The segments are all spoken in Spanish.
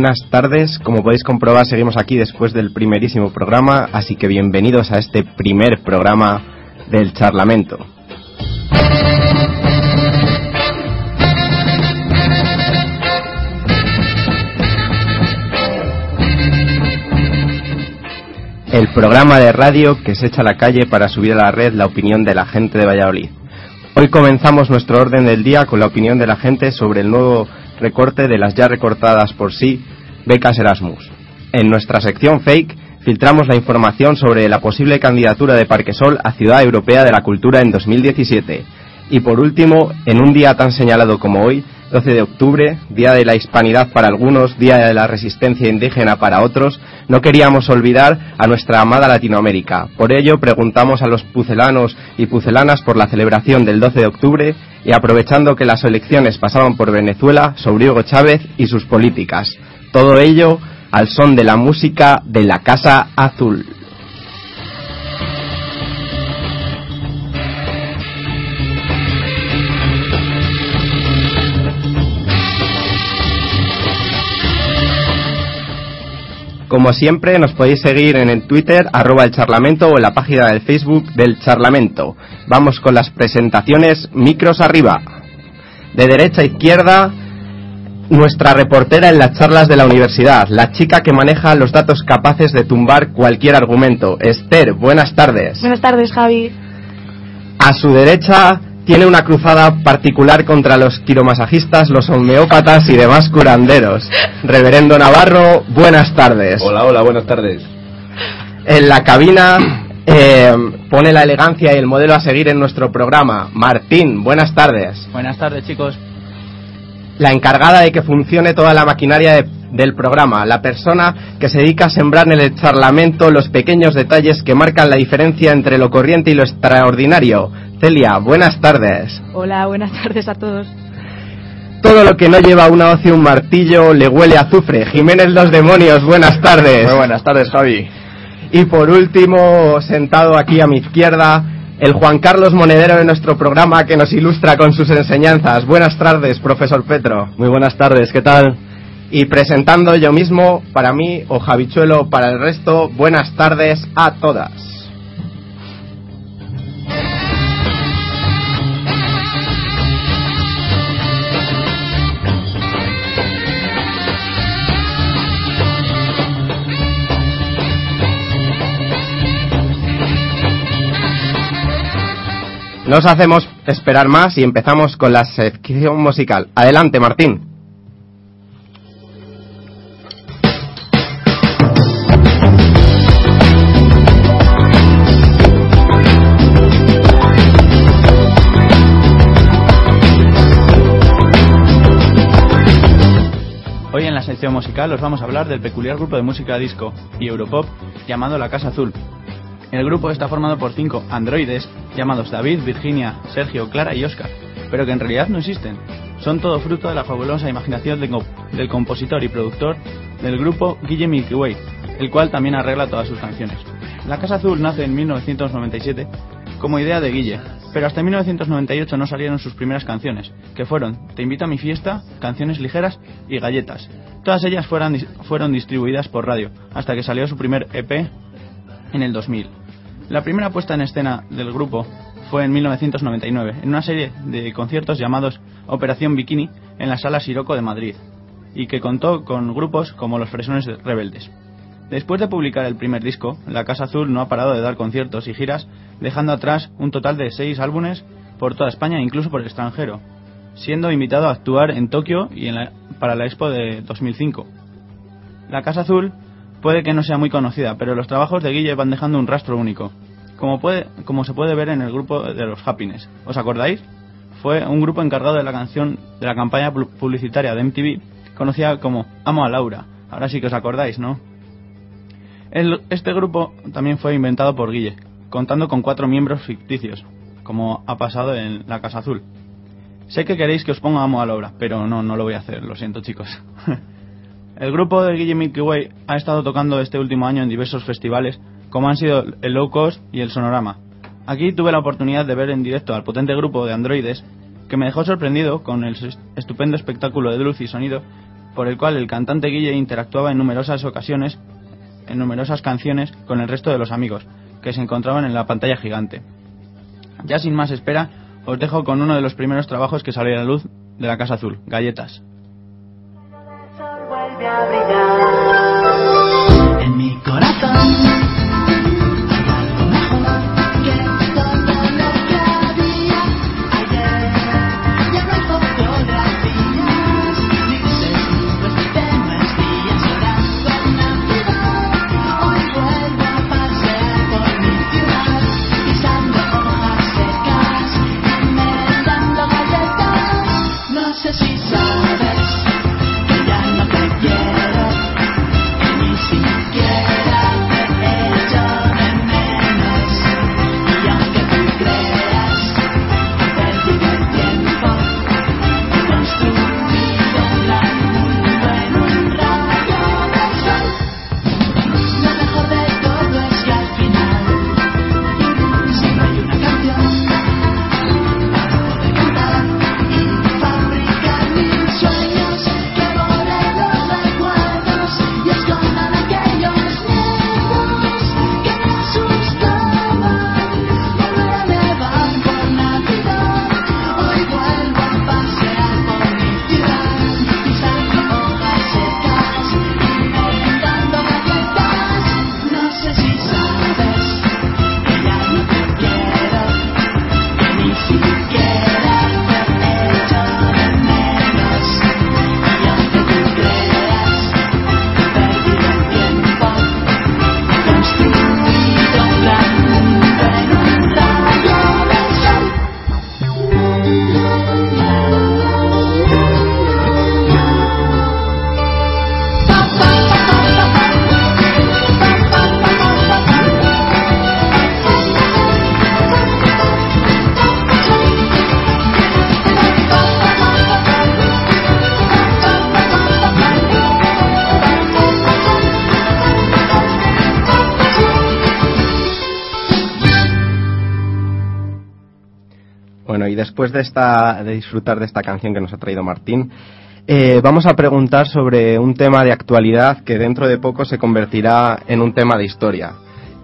buenas tardes. Como podéis comprobar, seguimos aquí después del primerísimo programa, así que bienvenidos a este primer programa del Charlamento. El programa de radio que se echa a la calle para subir a la red la opinión de la gente de Valladolid. Hoy comenzamos nuestro orden del día con la opinión de la gente sobre el nuevo recorte de las ya recortadas por sí becas Erasmus. En nuestra sección Fake filtramos la información sobre la posible candidatura de Parquesol a Ciudad Europea de la Cultura en 2017. Y por último, en un día tan señalado como hoy, 12 de octubre, Día de la Hispanidad para algunos, Día de la Resistencia Indígena para otros, no queríamos olvidar a nuestra amada Latinoamérica. Por ello, preguntamos a los pucelanos y pucelanas por la celebración del 12 de octubre y aprovechando que las elecciones pasaban por Venezuela, sobre Hugo Chávez y sus políticas. Todo ello al son de la música de la Casa Azul. Como siempre, nos podéis seguir en el Twitter, arroba el charlamento o en la página del Facebook del charlamento. Vamos con las presentaciones micros arriba. De derecha a izquierda, nuestra reportera en las charlas de la universidad, la chica que maneja los datos capaces de tumbar cualquier argumento. Esther, buenas tardes. Buenas tardes, Javi. A su derecha tiene una cruzada particular contra los quiromasajistas, los homeópatas y demás curanderos. Reverendo Navarro, buenas tardes. Hola, hola, buenas tardes. En la cabina eh, pone la elegancia y el modelo a seguir en nuestro programa. Martín, buenas tardes. Buenas tardes, chicos la encargada de que funcione toda la maquinaria de, del programa, la persona que se dedica a sembrar en el charlamento los pequeños detalles que marcan la diferencia entre lo corriente y lo extraordinario. Celia, buenas tardes. Hola, buenas tardes a todos. Todo lo que no lleva una hoz y un martillo le huele a azufre. Jiménez los demonios, buenas tardes. Muy buenas tardes, Javi. Y por último, sentado aquí a mi izquierda, el Juan Carlos Monedero de nuestro programa que nos ilustra con sus enseñanzas. Buenas tardes, profesor Petro. Muy buenas tardes, ¿qué tal? Y presentando yo mismo, para mí, o Javichuelo para el resto, buenas tardes a todas. No os hacemos esperar más y empezamos con la sección musical. Adelante, Martín. Hoy en la sección musical os vamos a hablar del peculiar grupo de música disco y Europop llamado La Casa Azul, el grupo está formado por cinco androides llamados David, Virginia, Sergio, Clara y Oscar, pero que en realidad no existen. Son todo fruto de la fabulosa imaginación del compositor y productor del grupo Guille Milky Way, el cual también arregla todas sus canciones. La Casa Azul nace en 1997 como idea de Guille, pero hasta 1998 no salieron sus primeras canciones, que fueron Te invito a mi fiesta, Canciones ligeras y Galletas. Todas ellas fueron, fueron distribuidas por radio, hasta que salió su primer EP en el 2000. La primera puesta en escena del grupo fue en 1999, en una serie de conciertos llamados Operación Bikini en la Sala Siroco de Madrid, y que contó con grupos como los Fresones Rebeldes. Después de publicar el primer disco, la Casa Azul no ha parado de dar conciertos y giras, dejando atrás un total de seis álbumes por toda España e incluso por el extranjero, siendo invitado a actuar en Tokio y para la Expo de 2005. La Casa Azul puede que no sea muy conocida, pero los trabajos de Guille van dejando un rastro único, como, puede, como se puede ver en el grupo de los Happiness. ¿Os acordáis? Fue un grupo encargado de la canción de la campaña publicitaria de MTV, conocida como Amo a Laura. Ahora sí que os acordáis, ¿no? este grupo también fue inventado por Guille, contando con cuatro miembros ficticios, como ha pasado en la Casa Azul. Sé que queréis que os ponga Amo a Laura, pero no, no lo voy a hacer, lo siento chicos. El grupo de Guille Milky Way ha estado tocando este último año en diversos festivales, como han sido el Low Cost y el Sonorama. Aquí tuve la oportunidad de ver en directo al potente grupo de androides, que me dejó sorprendido con el estupendo espectáculo de luz y sonido por el cual el cantante Guille interactuaba en numerosas ocasiones, en numerosas canciones, con el resto de los amigos, que se encontraban en la pantalla gigante. Ya sin más espera, os dejo con uno de los primeros trabajos que salió a la luz de la Casa Azul, Galletas. En mi corazón después de, esta, de disfrutar de esta canción que nos ha traído Martín, eh, vamos a preguntar sobre un tema de actualidad que dentro de poco se convertirá en un tema de historia.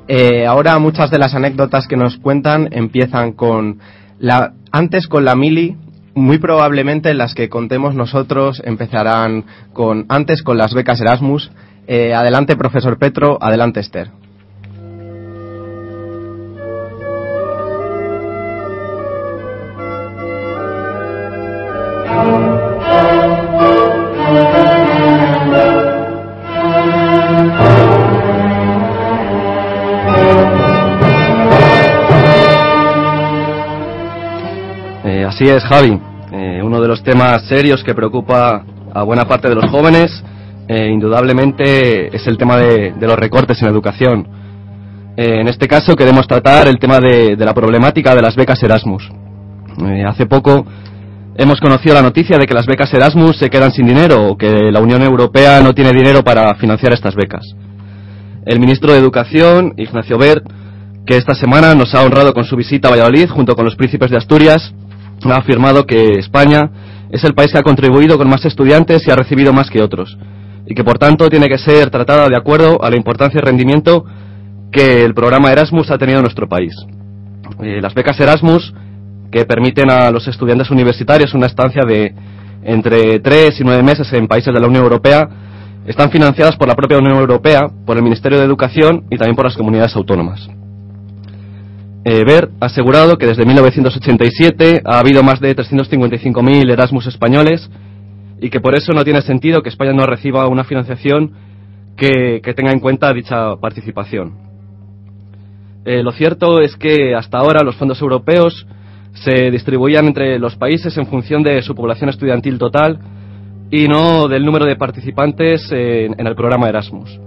Eh, ahora muchas de las anécdotas que nos cuentan empiezan con la, antes con la mili, muy probablemente las que contemos nosotros empezarán con antes con las becas Erasmus. Eh, adelante, profesor Petro, adelante, Esther. Así es, Javi. Eh, uno de los temas serios que preocupa a buena parte de los jóvenes, eh, indudablemente, es el tema de, los recortes en educación. Eh, en este caso queremos tratar el tema de, la problemática de las becas Erasmus. hace poco hemos conocido la noticia de que las becas Erasmus se quedan sin dinero o que la Unión Europea no tiene dinero para financiar estas becas. El ministro de Educación, Ignacio Bert, que esta semana nos ha honrado con su visita a Valladolid junto con los príncipes de Asturias, ha afirmado que España es el país que ha contribuido con más estudiantes y ha recibido más que otros, y que por tanto tiene que ser tratada de acuerdo a la importancia y rendimiento que el programa Erasmus ha tenido en nuestro país. Eh, las becas Erasmus, que permiten a los estudiantes universitarios una estancia de entre tres y nueve meses en países de la Unión Europea, están financiadas por la propia Unión Europea, por el Ministerio de Educación y también por las comunidades autónomas. Eh, Ver ha asegurado que desde 1987 ha habido más de 355.000 Erasmus españoles y que por eso no tiene sentido que España no reciba una financiación que, tenga en cuenta dicha participación. Eh, lo cierto es que hasta ahora los fondos europeos se distribuían entre los países en función de su población estudiantil total y no del número de participantes en el programa Erasmus.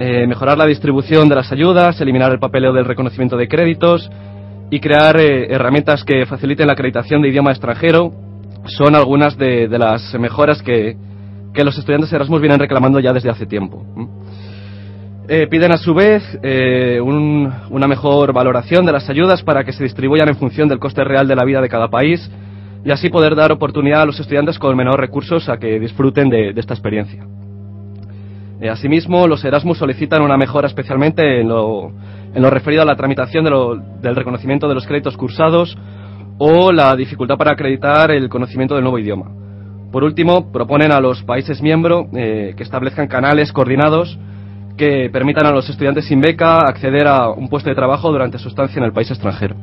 Eh, mejorar la distribución de las ayudas, eliminar el papeleo del reconocimiento de créditos y crear eh, herramientas que faciliten la acreditación de idioma extranjero son algunas de, las mejoras que, los estudiantes Erasmus vienen reclamando ya desde hace tiempo. Eh, piden a su vez una mejor valoración de las ayudas para que se distribuyan en función del coste real de la vida de cada país y así poder dar oportunidad a los estudiantes con menores recursos a que disfruten de esta experiencia. Eh, asimismo, los Erasmus solicitan una mejora especialmente en lo, referido a la tramitación del reconocimiento de los créditos cursados o la dificultad para acreditar el conocimiento del nuevo idioma. Por último, proponen a los países miembros eh, que establezcan canales coordinados que permitan a los estudiantes sin beca acceder a un puesto de trabajo durante su estancia en el país extranjero.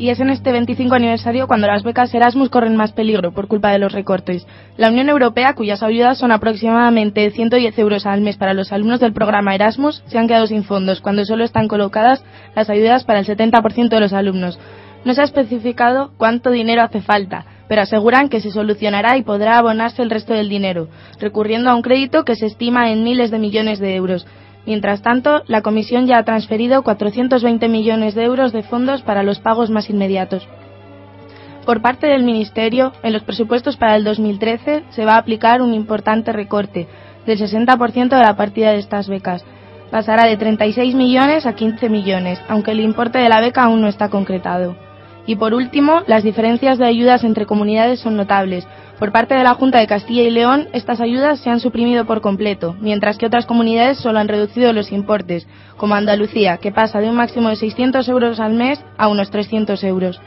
Y es en este 25 aniversario cuando las becas Erasmus corren más peligro por culpa de los recortes. La Unión Europea, cuyas ayudas son aproximadamente 110 euros al mes para los alumnos del programa Erasmus, se han quedado sin fondos cuando solo están colocadas las ayudas para el 70% de los alumnos. No se ha especificado cuánto dinero hace falta, pero aseguran que se solucionará y podrá abonarse el resto del dinero, recurriendo a un crédito que se estima en miles de millones de euros. Mientras tanto, la Comisión ya ha transferido 420 millones de euros de fondos para los pagos más inmediatos. Por parte del Ministerio, en los presupuestos para el 2013 se va a aplicar un importante recorte del 60% de la partida de estas becas. Pasará de 36 millones a 15 millones, aunque el importe de la beca aún no está concretado. Y por último, las diferencias de ayudas entre comunidades son notables. Por parte de la Junta de Castilla y León, estas ayudas se han suprimido por completo, mientras que otras comunidades solo han reducido los importes, como Andalucía, que pasa de un máximo de 600 euros al mes a unos 300 euros.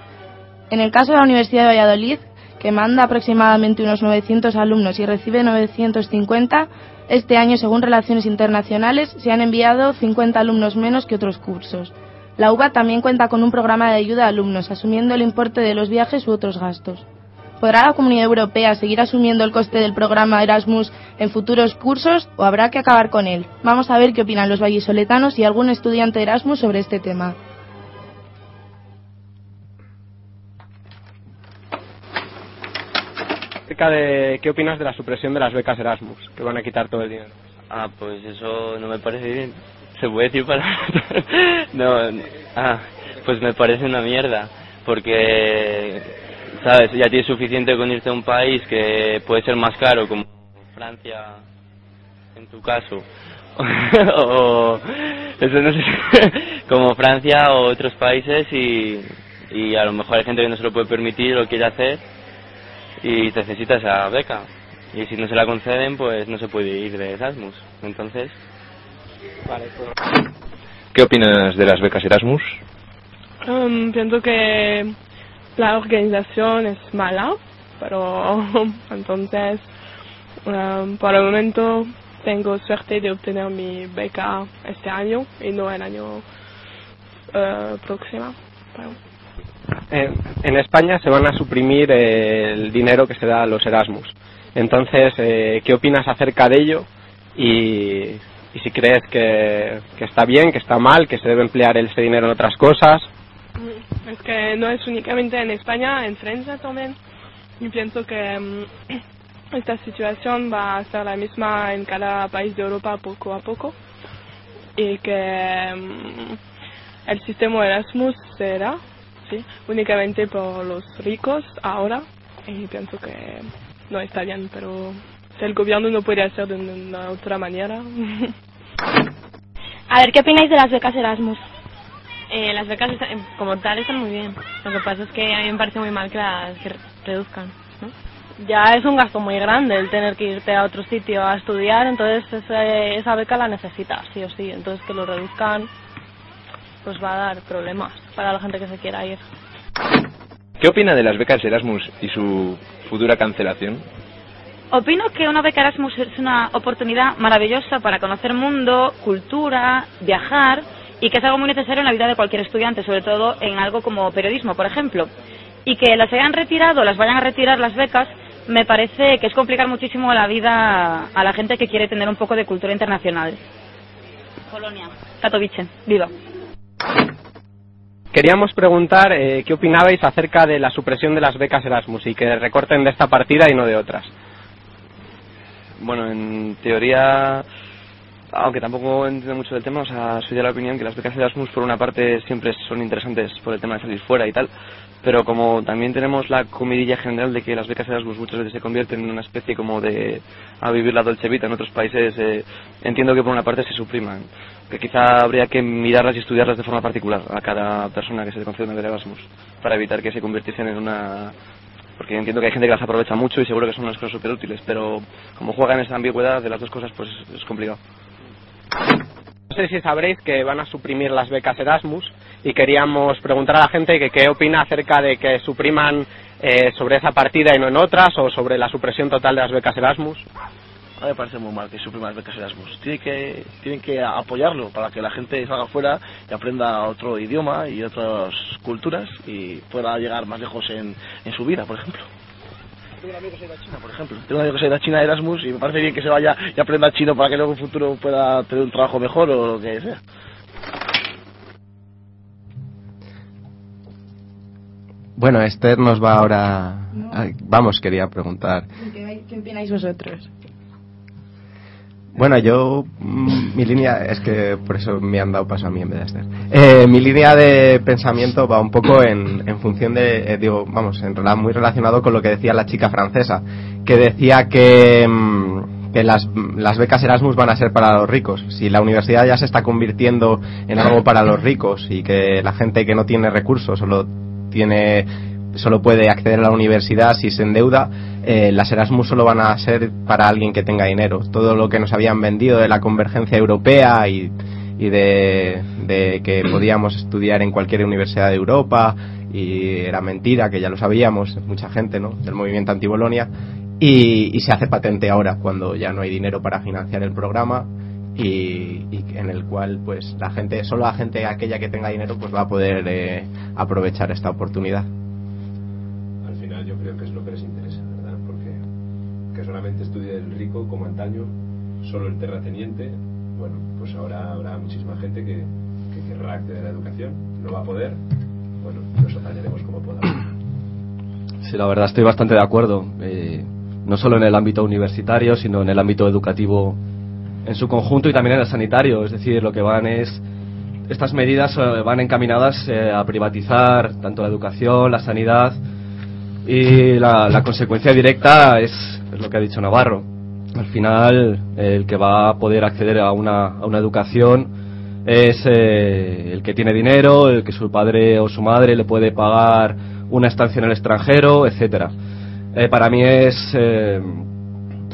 En el caso de la Universidad de Valladolid, que manda aproximadamente unos 900 alumnos y recibe 950, este año, según Relaciones Internacionales, se han enviado 50 alumnos menos que otros cursos. La UBA también cuenta con un programa de ayuda a alumnos, asumiendo el importe de los viajes u otros gastos. ¿Podrá la Comunidad Europea seguir asumiendo el coste del programa Erasmus en futuros cursos o habrá que acabar con él? Vamos a ver qué opinan los vallisoletanos y algún estudiante de Erasmus sobre este tema. Acerca de qué opinas de la supresión de las becas Erasmus, que van a quitar todo el dinero. Ah, pues eso no me parece bien. ¿Se puede decir para No, ah, pues me parece una mierda. Porque, ¿sabes? Ya tienes suficiente con irte a un país que puede ser más caro, como Francia, en tu caso. o, eso no sé, como Francia o otros países y, y a lo mejor hay gente que no se lo puede permitir lo quiere hacer y necesita esa beca. Y si no se la conceden, pues no se puede ir de Erasmus. Entonces, Vale, pues... ¿Qué opinas de las becas Erasmus? Um, pienso que la organización es mala, pero entonces um, por el momento tengo suerte de obtener mi beca este año y no el año eh, próximo. Pero- Eh, en España se van a suprimir eh, el dinero que se da a los Erasmus. Entonces, eh, ¿qué opinas acerca de ello? Y, y si crees que, que está bien, que está mal, que se debe emplear ese dinero en otras cosas. Es que no es únicamente en España, en Francia también. Y pienso que mm, esta situación va a ser la misma en cada país de Europa poco a poco. Y que mm, el sistema Erasmus será ¿sí? únicamente por los ricos ahora. Y pienso que no está bien, pero el gobierno no puede hacer de una otra manera. A ver, ¿qué opináis de las becas Erasmus? Eh, las becas están- como tal están muy bien. Lo que pasa es que a mí me parece muy mal que las que reduzcan. ¿no? ya es un gasto muy grande el tener que irte a otro sitio a estudiar, entonces ese- esa beca la necesitas, sí o sí. Entonces que lo reduzcan, pues va a dar problemas para la gente que se quiera ir. ¿Qué opina de las becas Erasmus y su futura cancelación? Opino que una beca Erasmus es una oportunidad maravillosa para conocer mundo, cultura, viajar y que es algo muy necesario en la vida de cualquier estudiante, sobre todo en algo como periodismo, por ejemplo. Y que las hayan retirado, las vayan a retirar las becas, me parece que es complicar muchísimo la vida a la gente que quiere tener un poco de cultura internacional. Colonia. Katowice. Viva. Queríamos preguntar eh, qué opinabais acerca de la supresión de las becas Erasmus y que recorten de esta partida y no de otras. Bueno, en teoría, aunque tampoco entiendo mucho del tema, o sea, soy de la opinión que las becas Erasmus por una parte siempre son interesantes por el tema de salir fuera y tal, pero como también tenemos la comidilla general de que las becas Erasmus muchas veces se convierten en una especie como de a vivir la dolce vita en otros países, eh, entiendo que por una parte se supriman. que quizá habría que mirarlas y estudiarlas de forma particular a cada persona que se le concede una beca Erasmus, para evitar que se convirtiesen en una... Porque entiendo que hay gente que las aprovecha mucho y seguro que son unas cosas súper útiles, pero como juegan esa ambigüedad de las dos cosas, pues es complicado. No sé si sabréis que van a suprimir las becas Erasmus y queríamos preguntar a la gente que qué opina acerca de que supriman eh, sobre esa partida y no en otras o sobre la supresión total de las becas Erasmus. A mí me parece muy mal que supriman las becas Erasmus. Tienen que, tienen que apoyarlo para que la gente salga afuera y aprenda otro idioma y otras culturas y pueda llegar más lejos en, en su vida, por ejemplo. Tengo un amigo que se ha ido a China, por ejemplo. Tengo un amigo que se ha ido a China de Erasmus y me parece bien que se vaya y aprenda chino para que luego en un futuro pueda tener un trabajo mejor o lo que sea. Bueno, Esther nos va ahora... Ay, Vamos, quería preguntar. ¿Qué, qué opináis vosotros? Bueno, yo, mm, mi línea, es que por eso me han dado paso a mí en vez de Esther. Eh, mi línea de pensamiento va un poco en, en función de, eh, digo, vamos, en rela- muy relacionado con lo que decía la chica francesa, que decía que, mm, que las, las becas Erasmus van a ser para los ricos. Si la universidad ya se está convirtiendo en algo para los ricos y que la gente que no tiene recursos solo tiene solo puede acceder a la universidad si se endeuda, eh, las Erasmus solo van a ser para alguien que tenga dinero. Todo lo que nos habían vendido de la convergencia europea y, y de, de que podíamos estudiar en cualquier universidad de Europa y era mentira, que ya lo sabíamos, mucha gente, ¿no? Del movimiento anti-Bolonia y, y se hace patente ahora cuando ya no hay dinero para financiar el programa y, y en el cual pues la gente solo la gente aquella que tenga dinero pues va a poder eh, aprovechar esta oportunidad antaño, solo el terrateniente, bueno, pues ahora habrá muchísima gente que, que querrá acceder a la educación, no va a poder, bueno, nos apañaremos como podamos. Sí, la verdad estoy bastante de acuerdo. Eh, no solo en el ámbito universitario, sino en el ámbito educativo en su conjunto y también en el sanitario. Es decir, lo que van es. Estas medidas eh, van encaminadas eh, a privatizar tanto la educación, la sanidad y la, la consecuencia directa es, es lo que ha dicho Navarro. Al final, el que va a poder acceder a una, a una educación es eh, el que tiene dinero, el que su padre o su madre le puede pagar una estancia en el extranjero, etcétera. Eh, para mí es eh,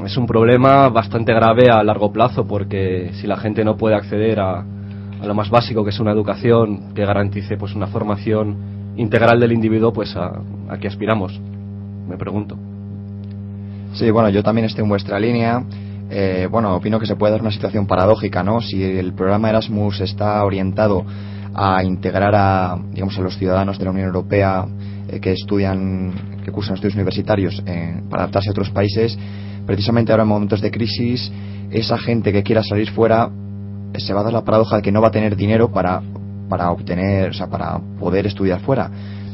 es un problema bastante grave a largo plazo porque si la gente no puede acceder a, lo más básico que es una educación que garantice pues una formación integral del individuo, pues a qué aspiramos, me pregunto. Sí, bueno, yo también estoy en vuestra línea. Eh, bueno, opino que se puede dar una situación paradójica, ¿no? Si el programa Erasmus está orientado a integrar a, digamos, a los ciudadanos de la Unión Europea eh, que estudian, que cursan estudios universitarios eh, para adaptarse a otros países, precisamente ahora en momentos de crisis, esa gente que quiera salir fuera eh, se va a dar la paradoja de que no va a tener dinero para, para obtener, o sea, para poder estudiar fuera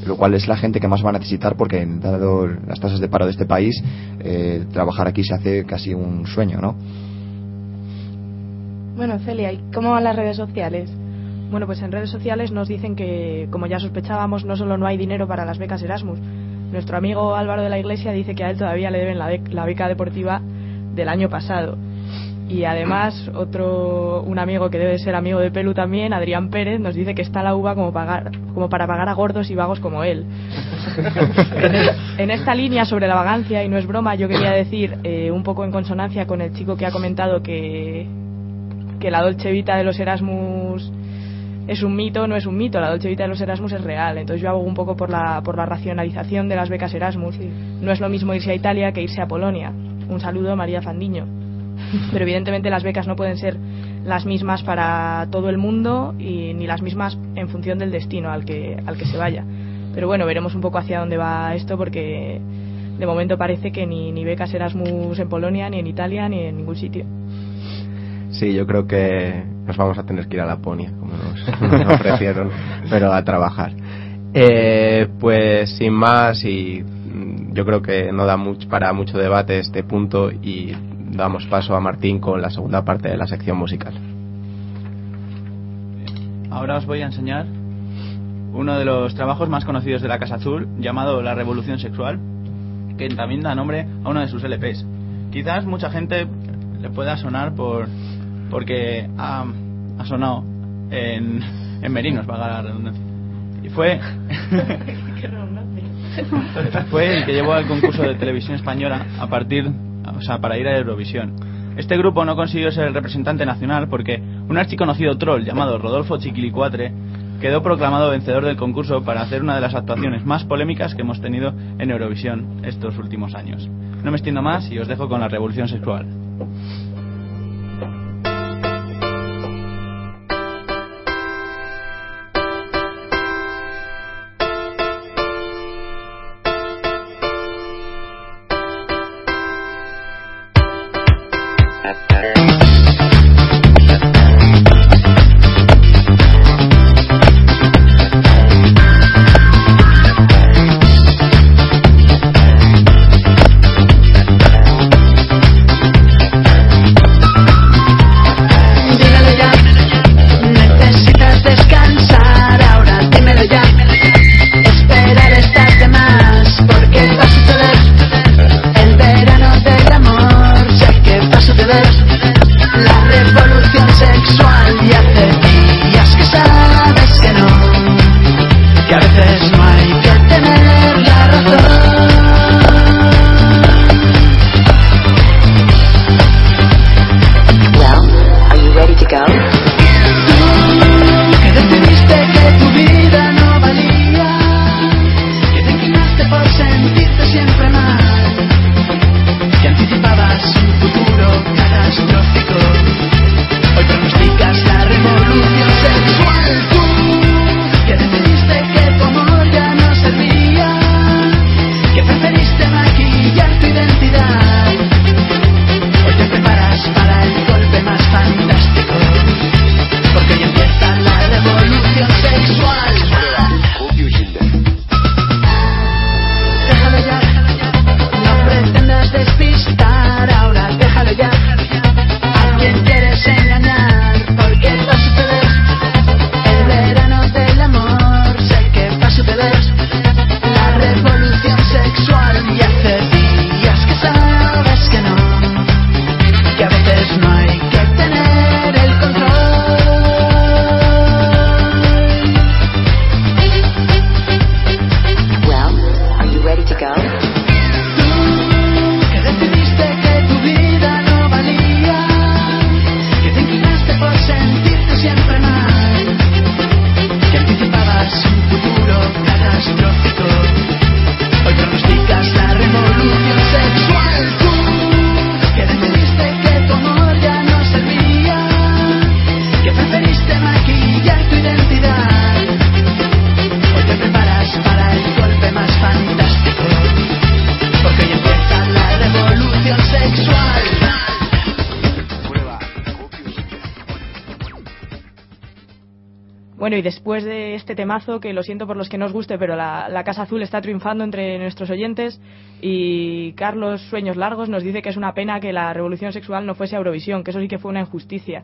lo cual es la gente que más va a necesitar porque dado las tasas de paro de este país eh, trabajar aquí se hace casi un sueño no Bueno, Celia, ¿y cómo van las redes sociales? Bueno, pues en redes sociales nos dicen que, como ya sospechábamos, no solo no hay dinero para las becas Erasmus. Nuestro amigo Álvaro de la Iglesia dice que a él todavía le deben la, la beca deportiva del año pasado. Y además, otro, un amigo que debe ser amigo de Pelu también, Adrián Pérez, nos dice que está la uva como, pagar, como para pagar a gordos y vagos como él. en, el- en esta línea sobre la vagancia, y no es broma, yo quería decir, eh, un poco en consonancia con el chico que ha comentado que, que la Dolce Vita de los Erasmus es un mito, no es un mito, la Dolce Vita de los Erasmus es real. Entonces yo hago un poco por la, por la racionalización de las becas Erasmus. No es lo mismo irse a Italia que irse a Polonia. Un saludo, María Fandiño. Pero evidentemente las becas no pueden ser las mismas para todo el mundo y ni las mismas en función del destino al que, al que se vaya. Pero bueno, veremos un poco hacia dónde va esto porque de momento parece que ni, ni becas Erasmus en Polonia, ni en Italia, ni en ningún sitio. Sí, yo creo que nos vamos a tener que ir a Laponia, como nos, nos ofrecieron, pero a trabajar. Eh, pues sin más, y yo creo que no da mucho, para mucho debate este punto y damos paso a Martín con la segunda parte de la sección musical. Ahora os voy a enseñar uno de los trabajos más conocidos de la Casa Azul, llamado La Revolución Sexual, que también da nombre a uno de sus LPs. Quizás mucha gente le pueda sonar por porque ha, ha sonado en, en Merinos, valga la redundancia. Y fue, fue el que llevó al concurso de televisión española a partir, o sea, para ir a Eurovisión. Este grupo no consiguió ser el representante nacional porque un archiconocido troll llamado Rodolfo Chiquilicuatre quedó proclamado vencedor del concurso para hacer una de las actuaciones más polémicas que hemos tenido en Eurovisión estos últimos años. No me extiendo más y os dejo con la revolución sexual. Y después de este temazo, que lo siento por los que no os guste, pero la, la Casa Azul está triunfando entre nuestros oyentes, y Carlos Sueños Largos nos dice que es una pena que la revolución sexual no fuese a Eurovisión, que eso sí que fue una injusticia.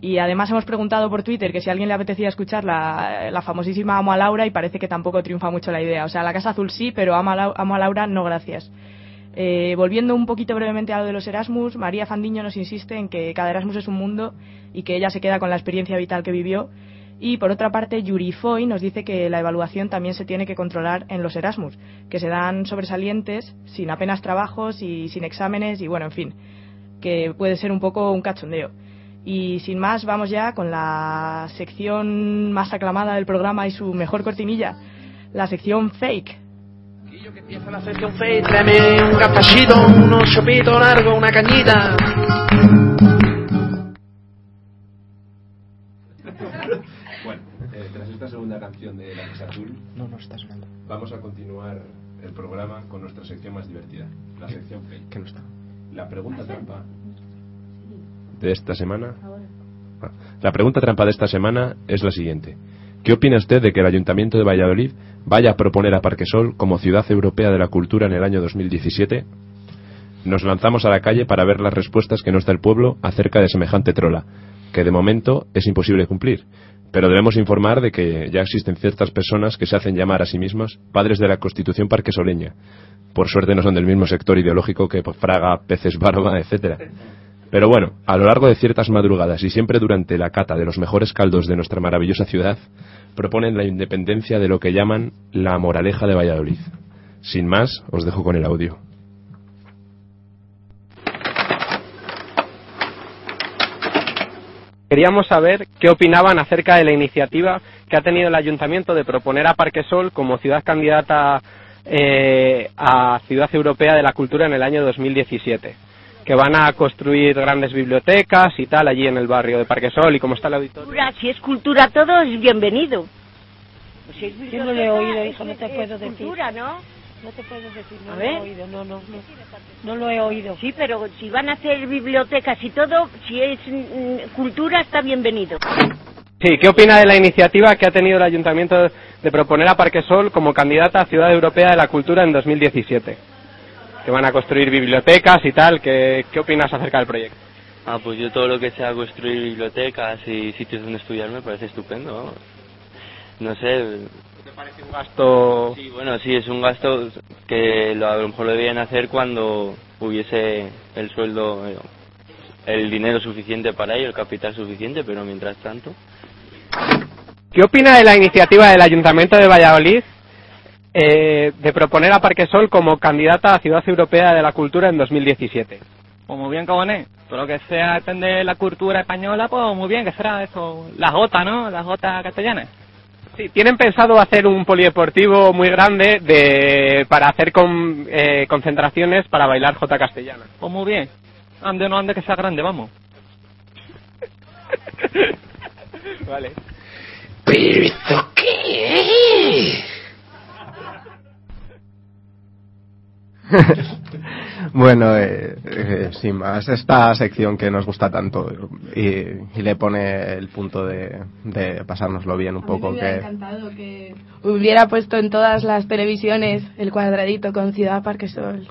Y además hemos preguntado por Twitter que si a alguien le apetecía escuchar la, la famosísima Amo a Laura y parece que tampoco triunfa mucho la idea. O sea, la Casa Azul sí, pero Amo a, Lau- Amo a Laura no gracias. Eh, volviendo un poquito brevemente a lo de los Erasmus, María Fandiño nos insiste en que cada Erasmus es un mundo y que ella se queda con la experiencia vital que vivió. Y por otra parte, Yuri Foy nos dice que la evaluación también se tiene que controlar en los Erasmus, que se dan sobresalientes sin apenas trabajos y sin exámenes y bueno, en fin, que puede ser un poco un cachondeo. Y sin más, vamos ya con la sección más aclamada del programa y su mejor cortinilla, la sección fake. Empieza la sesión fake, tráeme un gazpachuito, unos chopitos largos, una cañita. Canción de La Casa Azul, No, no está sonando. vamos a continuar el programa con nuestra sección más divertida, la sección fake. Que no está. La pregunta trampa de esta semana. Ah, La pregunta trampa de esta semana es la siguiente. ¿Qué opina usted de que el Ayuntamiento de Valladolid vaya a proponer a Parquesol como ciudad europea de la cultura en el año 2017? Nos lanzamos a la calle para ver las respuestas que nos da el pueblo acerca de semejante trola, que de momento es imposible cumplir. Pero debemos informar de que ya existen ciertas personas que se hacen llamar a sí mismas padres de la Constitución parquesoleña. Por suerte no son del mismo sector ideológico que Fraga, Peces Barba, etcétera. Pero bueno, a lo largo de ciertas madrugadas y siempre durante la cata de los mejores caldos de nuestra maravillosa ciudad, proponen la independencia de lo que llaman la moraleja de Valladolid. Sin más, os dejo con el audio. Queríamos saber qué opinaban acerca de la iniciativa que ha tenido el ayuntamiento de proponer a Parquesol como ciudad candidata eh, a Ciudad Europea de la Cultura en el año 2017. Que van a construir grandes bibliotecas y tal allí en el barrio de Parquesol y como está el auditorio. Cultura, si es cultura todo es bienvenido. Yo no lo he oído, hijo, no te puedo decir. Cultura, ¿no? No te puedo decir, no A lo he ver. oído, no, no, no. No lo he oído. Sí, pero si van a hacer bibliotecas y todo, si es mm, cultura está bienvenido. Sí, ¿qué opina de la iniciativa que ha tenido el ayuntamiento de proponer a Parquesol como candidata a Ciudad Europea de la Cultura en 2017? Que van a construir bibliotecas y tal, ¿qué, qué opinas acerca del proyecto? Ah, pues yo todo lo que sea construir bibliotecas y sitios donde estudiar me parece estupendo. vamos. No sé. ¿Te parece un gasto? Sí, bueno, sí, es un gasto que lo, a lo mejor lo debían hacer cuando hubiese el sueldo, eh, el dinero suficiente para ello, el capital suficiente, pero mientras tanto. ¿Qué opina de la iniciativa del Ayuntamiento de Valladolid eh, de proponer a Parquesol como candidata a Ciudad Europea de la Cultura en 2017? Pues muy bien, Cabonet. Todo lo que sea extender la cultura española, pues muy bien, que será eso, las gotas, ¿no? Las gotas castellanas. Sí, tienen pensado hacer un polideportivo muy grande de, para hacer con, eh, concentraciones para bailar Jota castellana. Pues muy bien. Ande o no ande que sea grande, vamos. Vale. ¿Pero esto qué es? bueno, eh, eh, sin más, esta sección que nos gusta tanto y, y le pone el punto de, de pasárnoslo bien un poco. Me hubiera que encantado que hubiera puesto en todas las televisiones el cuadradito con Ciudad Parquesol.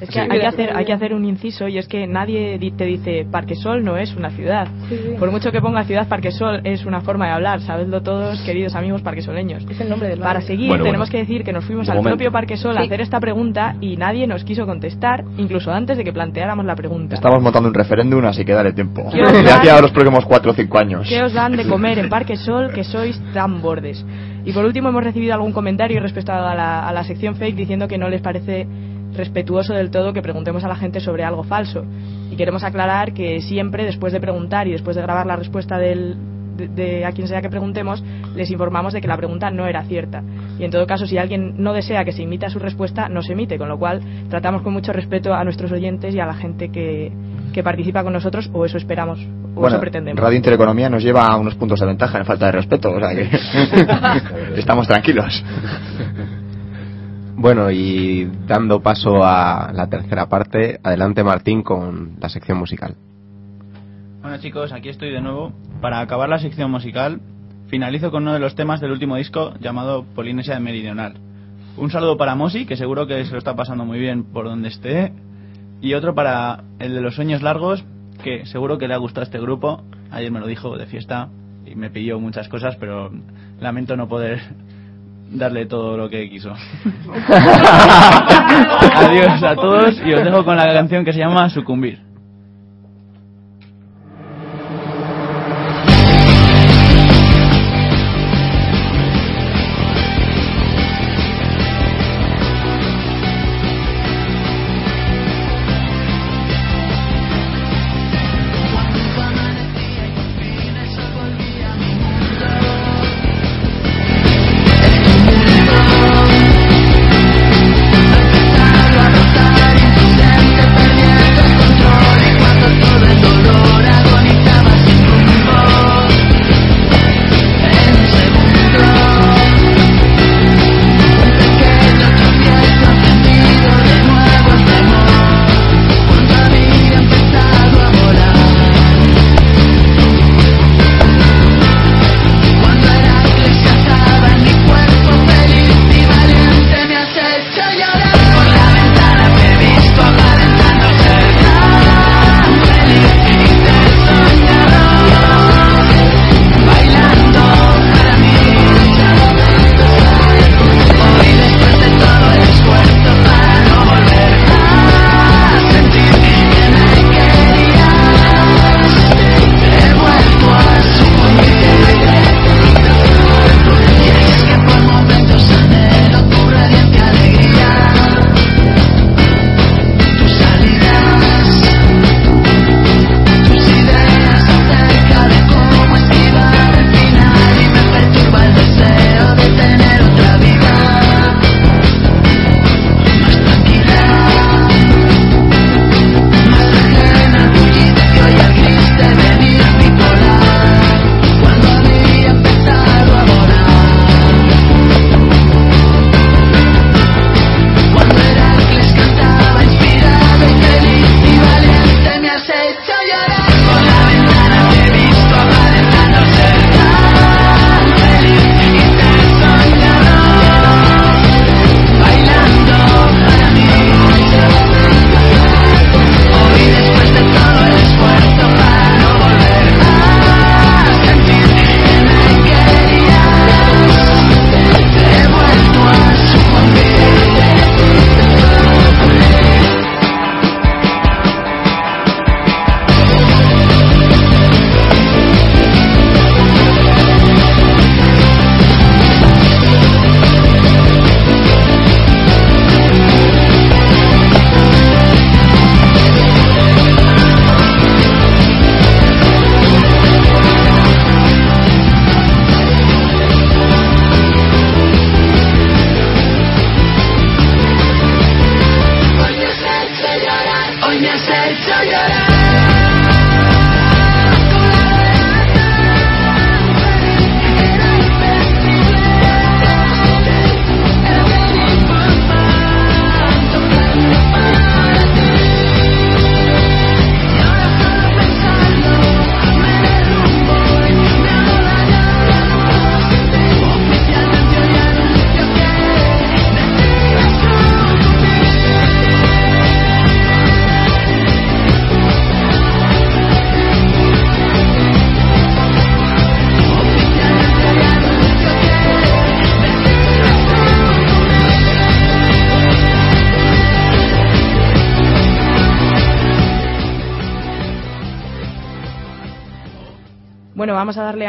Es que hay que, hacer, hay que hacer un inciso y es que nadie di- te dice Parquesol no es una ciudad. Sí, sí. Por mucho que ponga ciudad Parquesol es una forma de hablar, sabedlo todos, queridos amigos parquesoleños. Es el nombre del Para seguir Bueno, tenemos bueno. que decir que nos fuimos De al momento. propio Parquesol a Sí. hacer esta pregunta y nadie nos quiso contestar, incluso antes de que planteáramos la pregunta. Estamos montando un referéndum, así que dale tiempo. Aquí a los próximos 4 o 5 años. ¿Qué os dan de comer en Parque Sol que sois tan bordes? Y por último hemos recibido algún comentario respecto a la, a la sección fake diciendo que no les parece respetuoso del todo que preguntemos a la gente sobre algo falso. Y queremos aclarar que siempre después de preguntar y después de grabar la respuesta del, de, de a quien sea que preguntemos, les informamos de que la pregunta no era cierta. Y en todo caso, si alguien no desea que se imita su respuesta, no se emite, con lo cual tratamos con mucho respeto a nuestros oyentes y a la gente que, que participa con nosotros, o eso esperamos, o Bueno, eso pretendemos. Radio Intereconomía nos lleva a unos puntos de ventaja en falta de respeto, o sea que estamos tranquilos. Bueno, y dando paso a la tercera parte, adelante Martín con la sección musical. Bueno chicos, aquí estoy de nuevo. Para acabar la sección musical, finalizo con uno de los temas del último disco llamado Polinesia Meridional. Un saludo para Mosi, que seguro que se lo está pasando muy bien por donde esté. Y otro para el de los sueños largos, que seguro que le ha gustado este grupo. Ayer me lo dijo de fiesta y me pidió muchas cosas, pero lamento no poder darle todo lo que quiso. Adiós a todos y os dejo con la canción que se llama Sucumbir.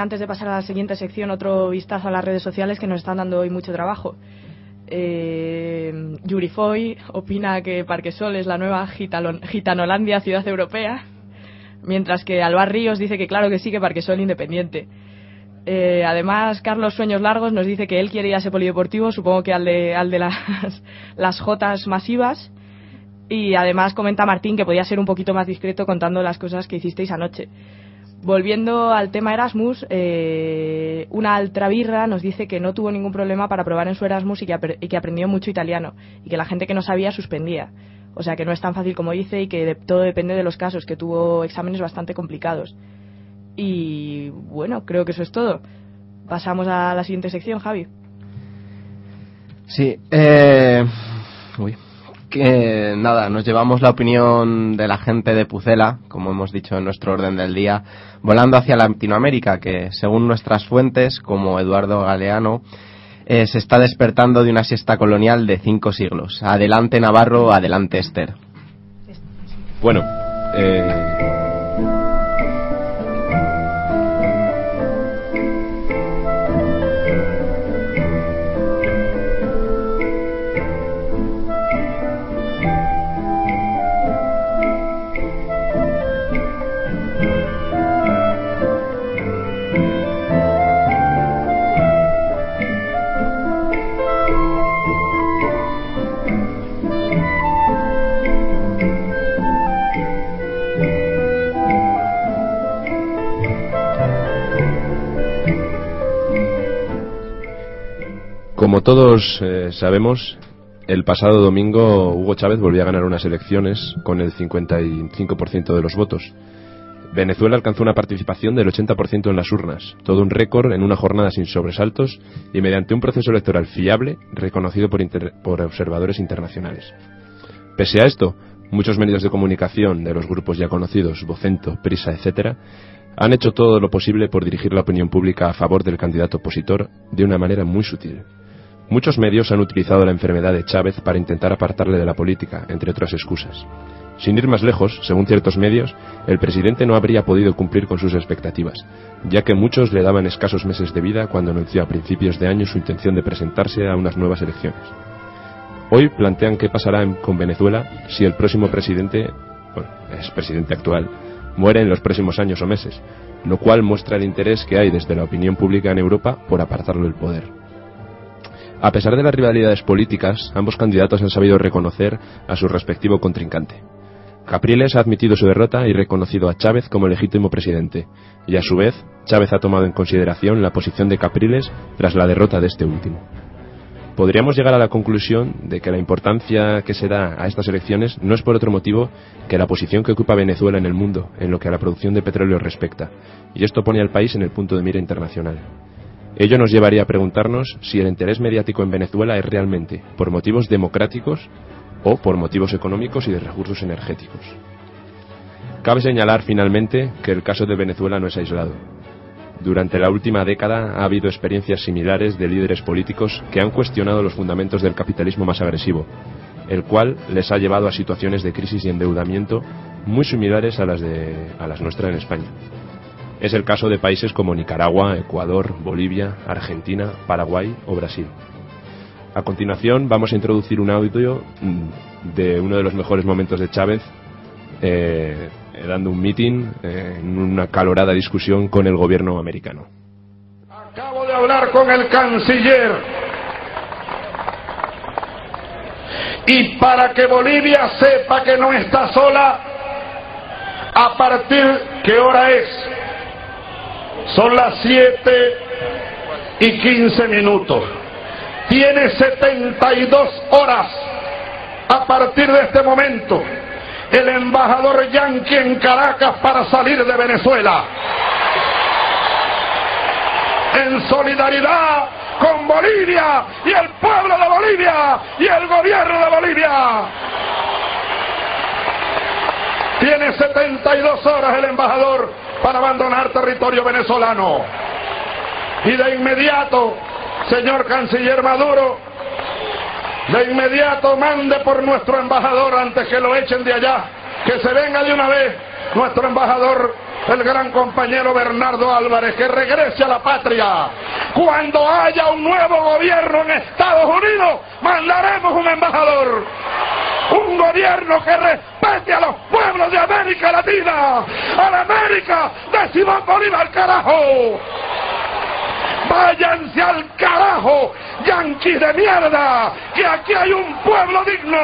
Antes de pasar a la siguiente sección, otro vistazo a las redes sociales que nos están dando hoy mucho trabajo. Eh, Yuri Foy opina que Parquesol es la nueva Gitanolandia, ciudad europea, mientras que Alvar Ríos dice que claro que sí, que Parquesol independiente. Eh, además, Carlos Sueños Largos nos dice que él quiere ir a ese polideportivo, supongo que al de, al de las, las Jotas masivas. Y además comenta Martín que podía ser un poquito más discreto contando las cosas que hicisteis anoche. Volviendo al tema Erasmus, eh, una altravirra nos dice que no tuvo ningún problema para probar en su Erasmus y que, apre- y que aprendió mucho italiano y que la gente que no sabía suspendía. O sea que no es tan fácil como dice y que de- todo depende de los casos, que tuvo exámenes bastante complicados. Y bueno, creo que eso es todo. Pasamos a la siguiente sección, Javi. Sí, eh, uy, nada, nos llevamos la opinión de la gente de Pucela, como hemos dicho en nuestro orden del día, volando hacia Latinoamérica, que según nuestras fuentes, como Eduardo Galeano, eh, se está despertando de una siesta colonial de cinco siglos. Adelante Navarro, adelante Esther. Bueno, eh, como todos eh, sabemos, el pasado domingo Hugo Chávez volvió a ganar unas elecciones con el 55% de los votos. Venezuela alcanzó una participación del 80% en las urnas, todo un récord en una jornada sin sobresaltos y mediante un proceso electoral fiable reconocido por, observadores internacionales. Pese a esto, muchos medios de comunicación de los grupos ya conocidos, Vocento, Prisa, etc., han hecho todo lo posible por dirigir la opinión pública a favor del candidato opositor de una manera muy sutil. Muchos medios han utilizado la enfermedad de Chávez para intentar apartarle de la política, entre otras excusas. Sin ir más lejos, según ciertos medios, el presidente no habría podido cumplir con sus expectativas, ya que muchos le daban escasos meses de vida cuando anunció a principios de año su intención de presentarse a unas nuevas elecciones. Hoy plantean qué pasará con Venezuela si el próximo presidente, bueno, es presidente actual, muere en los próximos años o meses, lo cual muestra el interés que hay desde la opinión pública en Europa por apartarlo del poder. A pesar de las rivalidades políticas, ambos candidatos han sabido reconocer a su respectivo contrincante. Capriles ha admitido su derrota y reconocido a Chávez como legítimo presidente, y a su vez, Chávez ha tomado en consideración la posición de Capriles tras la derrota de este último. Podríamos llegar a la conclusión de que la importancia que se da a estas elecciones no es por otro motivo que la posición que ocupa Venezuela en el mundo en lo que a la producción de petróleo respecta, y esto pone al país en el punto de mira internacional. Ello nos llevaría a preguntarnos si el interés mediático en Venezuela es realmente por motivos democráticos o por motivos económicos y de recursos energéticos. Cabe señalar finalmente que el caso de Venezuela no es aislado. Durante la última década ha habido experiencias similares de líderes políticos que han cuestionado los fundamentos del capitalismo más agresivo, el cual les ha llevado a situaciones de crisis y endeudamiento muy similares a las, de, a las nuestras en España. Es el caso de países como Nicaragua, Ecuador, Bolivia, Argentina, Paraguay o Brasil. A continuación vamos a introducir un audio mm, de uno de los mejores momentos de Chávez eh, eh, dando un meeting eh, en una calorada discusión con el gobierno americano. Acabo de hablar con el canciller. Y para que Bolivia sepa que no está sola, a partir, ¿qué hora es? Son las 7 y 15 minutos. Tiene 72 horas a partir de este momento el embajador Yankee en Caracas para salir de Venezuela. En solidaridad con Bolivia y el pueblo de Bolivia y el gobierno de Bolivia. Tiene 72 horas el embajador para abandonar territorio venezolano. Y de inmediato, señor canciller Maduro, de inmediato mande por nuestro embajador antes que lo echen de allá, que se venga de una vez nuestro embajador, el gran compañero Bernardo Álvarez, que regrese a la patria. Cuando haya un nuevo gobierno en Estados Unidos, mandaremos un embajador. Un gobierno que respete a los pueblos de América Latina, a la América de Simón Bolívar, carajo. Váyanse al carajo, yanquis de mierda, que aquí hay un pueblo digno.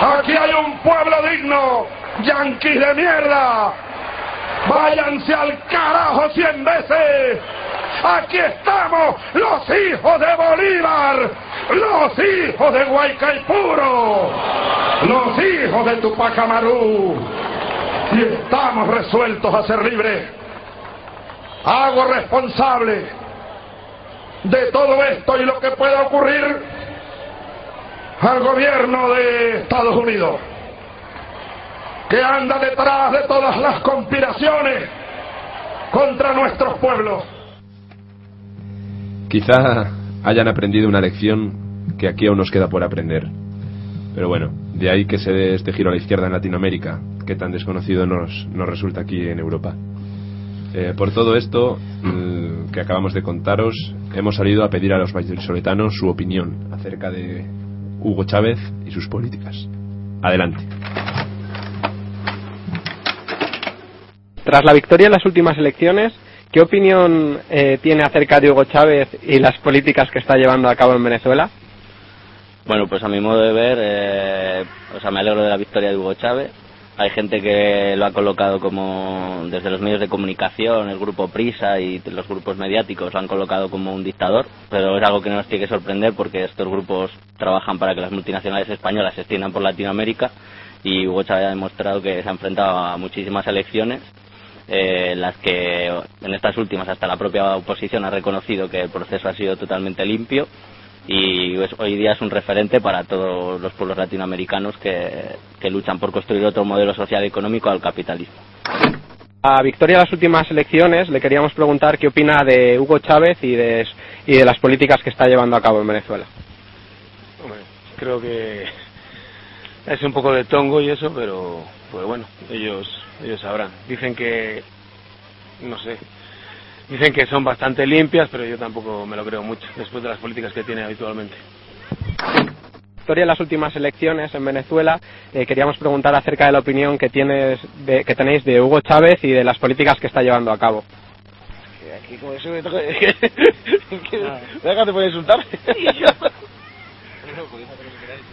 Aquí hay un pueblo digno, yanquis de mierda. Váyanse al carajo cien veces. Aquí estamos, los hijos de Bolívar, los hijos de Guaycaipuro, los hijos de Tupac Amaru. Y estamos resueltos a ser libres. Hago responsable de todo esto y lo que pueda ocurrir al gobierno de Estados Unidos, que anda detrás de todas las conspiraciones contra nuestros pueblos. Quizá hayan aprendido una lección que aquí aún nos queda por aprender. Pero bueno, de ahí que se dé este giro a la izquierda en Latinoamérica, que tan desconocido nos, nos resulta aquí en Europa. Eh, por todo esto mm, que acabamos de contaros, hemos salido a pedir a los vallisoletanos su opinión acerca de Hugo Chávez y sus políticas. Adelante. Tras la victoria en las últimas elecciones, ¿qué opinión eh, tiene acerca de Hugo Chávez y las políticas que está llevando a cabo en Venezuela? Bueno, pues a mi modo de ver, eh, o sea, me alegro de la victoria de Hugo Chávez. Hay gente que lo ha colocado como, desde los medios de comunicación, el grupo Prisa y los grupos mediáticos lo han colocado como un dictador, pero es algo que no nos tiene que sorprender porque estos grupos trabajan para que las multinacionales españolas se extiendan por Latinoamérica y Hugo Chávez ha demostrado que se ha enfrentado a muchísimas elecciones eh, en las que en estas últimas hasta la propia oposición ha reconocido que el proceso ha sido totalmente limpio y pues, hoy día es un referente para todos los pueblos latinoamericanos que, que luchan por construir otro modelo social y económico al capitalismo. A Victoria en las últimas elecciones le queríamos preguntar qué opina de Hugo Chávez y de, y de las políticas que está llevando a cabo en Venezuela. Hombre, creo que es un poco de tongo y eso, pero pues bueno, ellos ellos sabrán. Dicen que no sé, dicen que son bastante limpias, pero yo tampoco me lo creo mucho después de las políticas que tiene habitualmente. Victoria en las últimas elecciones en Venezuela, eh, queríamos preguntar acerca de la opinión que tienes de, que tenéis de Hugo Chávez y de las políticas que está llevando a cabo. Aquí como eso me toca... Déjate puede insultarme.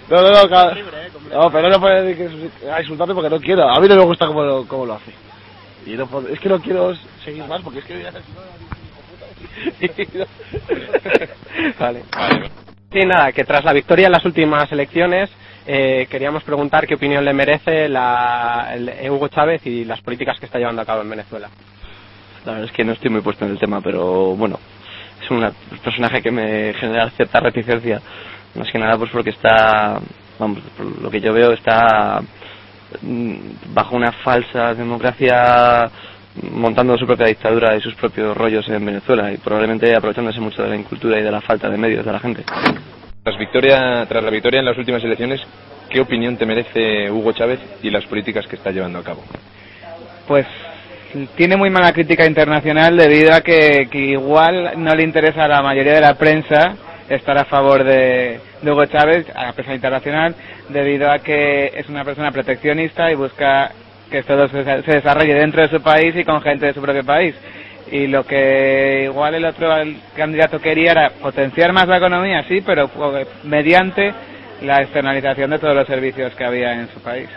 No, no, no, cada- no, pero no puede decir que a insultarme porque no quiero. A mí no me gusta cómo lo, cómo lo hace. Y no puedo- es que no quiero seguir más porque es que ya vale. Sí, nada, que tras la victoria en las últimas elecciones eh, queríamos preguntar qué opinión le merece la, el- Hugo Chávez y las políticas que está llevando a cabo en Venezuela. La verdad es que no estoy muy puesto en el tema, pero bueno, es un personaje que me genera cierta reticencia. Más que nada pues porque está, vamos, por lo que yo veo está mm, bajo una falsa democracia montando su propia dictadura y sus propios rollos en Venezuela y probablemente aprovechándose mucho de la incultura y de la falta de medios de la gente. Tras, victoria, tras la victoria en las últimas elecciones, ¿qué opinión te merece Hugo Chávez y las políticas que está llevando a cabo? Pues tiene muy mala crítica internacional debido a que, que igual no le interesa a la mayoría de la prensa estar a favor de, de Hugo Chávez, a la internacional, debido a que es una persona proteccionista y busca que todo se, desarrolle dentro de su país y con gente de su propio país. Y lo que igual el otro candidato quería era potenciar más la economía, sí, pero mediante la externalización de todos los servicios que había en su país.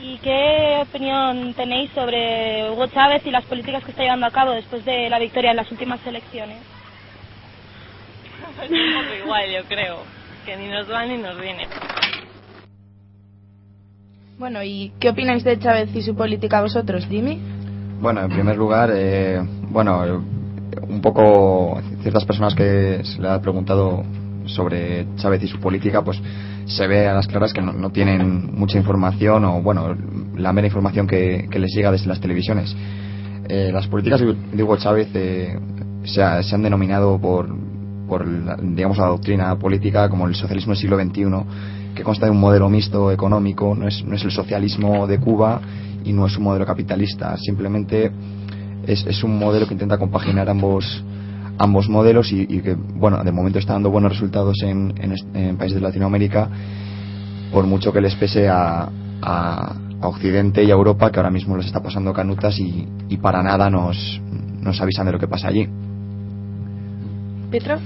¿Y qué opinión tenéis sobre Hugo Chávez y las políticas que está llevando a cabo después de la victoria en las últimas elecciones? igual, yo creo. Que ni nos va ni nos viene. Bueno, ¿y qué opináis de Chávez y su política vosotros, Jimmy? Bueno, en primer lugar, eh, bueno, un poco ciertas personas que se le ha preguntado sobre Chávez y su política, pues se ve a las claras que no, no tienen mucha información o, bueno, la mera información que, que les llega desde las televisiones. Eh, las políticas de Hugo Chávez eh, se, ha- se han denominado por, por la, digamos, la doctrina política como el socialismo del siglo XXI, que consta de un modelo mixto económico, no es, no es el socialismo de Cuba y no es un modelo capitalista, simplemente es, es un modelo que intenta compaginar ambos ambos modelos y, que bueno de momento está dando buenos resultados en, en, países de Latinoamérica por mucho que les pese a, a, a Occidente y a Europa que ahora mismo les está pasando canutas y, y para nada nos, nos avisan de lo que pasa allí ¿Petro?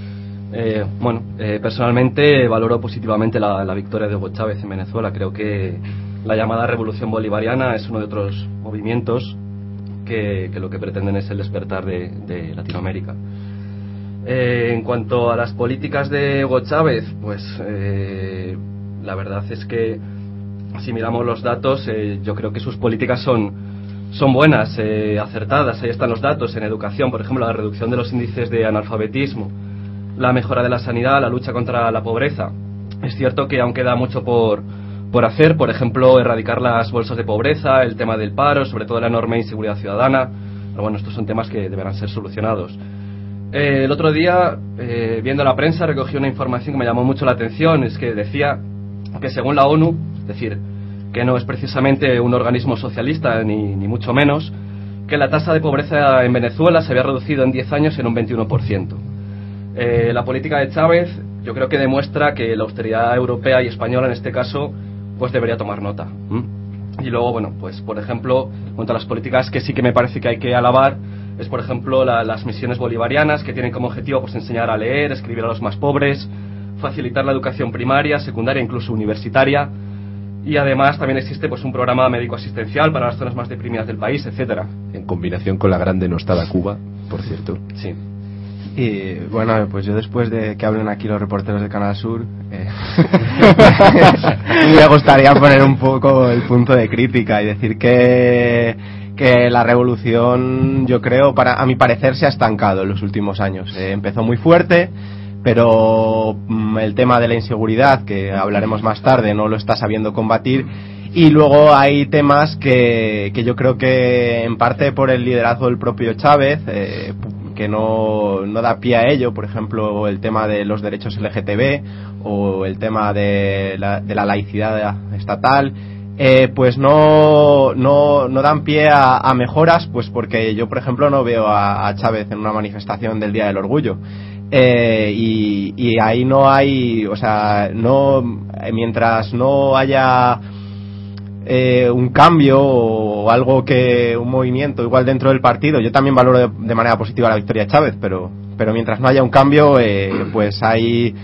Eh, bueno, eh, personalmente valoro positivamente la, la victoria de Hugo Chávez en Venezuela. Creo que la llamada revolución bolivariana es uno de otros movimientos que, que lo que pretenden es el despertar de, de Latinoamérica. Eh, en cuanto a las políticas de Hugo Chávez, pues eh, la verdad es que si miramos los datos, eh, yo creo que sus políticas son, son buenas, acertadas. Ahí están los datos en educación, por ejemplo, la reducción de los índices de analfabetismo, la mejora de la sanidad, la lucha contra la pobreza. Es cierto que aún queda mucho por, por hacer, por ejemplo, erradicar las bolsas de pobreza, el tema del paro, sobre todo la enorme inseguridad ciudadana. Pero bueno, estos son temas que deberán ser solucionados. Eh, el otro día, eh, viendo la prensa, recogí una información que me llamó mucho la atención. Es que decía que según la ONU, es decir, que no es precisamente un organismo socialista, ni, ni mucho menos, que la tasa de pobreza en Venezuela se había reducido en 10 años en un 21%. Eh, la política de Chávez yo creo que demuestra que la austeridad europea y española en este caso pues debería tomar nota. ¿m? Y luego, bueno, pues por ejemplo, en cuanto a las políticas que sí que me parece que hay que alabar, es por ejemplo la- las misiones bolivarianas que tienen como objetivo pues enseñar a leer, escribir a los más pobres, facilitar la educación primaria, secundaria, incluso universitaria. Y además también existe pues un programa médico asistencial para las zonas más deprimidas del país, etcétera. En combinación con la gran denostada Cuba, por cierto. Sí. Y bueno, pues yo después de que hablen aquí los reporteros de Canal Sur, eh, me gustaría poner un poco el punto de crítica y decir que, que la revolución, yo creo, para a mi parecer, se ha estancado en los últimos años. Eh, empezó muy fuerte, pero mm, el tema de la inseguridad, que hablaremos más tarde, no lo está sabiendo combatir. Y luego hay temas que, que yo creo que en parte por el liderazgo del propio Chávez, eh, que no, no da pie a ello, por ejemplo, el tema de los derechos LGTB o el tema de la, de la laicidad estatal, eh, pues no, no, no dan pie a, mejoras, pues porque yo, por ejemplo, no veo a, a Chávez en una manifestación del Día del Orgullo. Eh, y, y ahí no hay, o sea, no, mientras no haya eh, un cambio o algo que un movimiento igual dentro del partido yo también valoro de, de manera positiva la victoria de Chávez pero pero mientras no haya un cambio eh, pues hay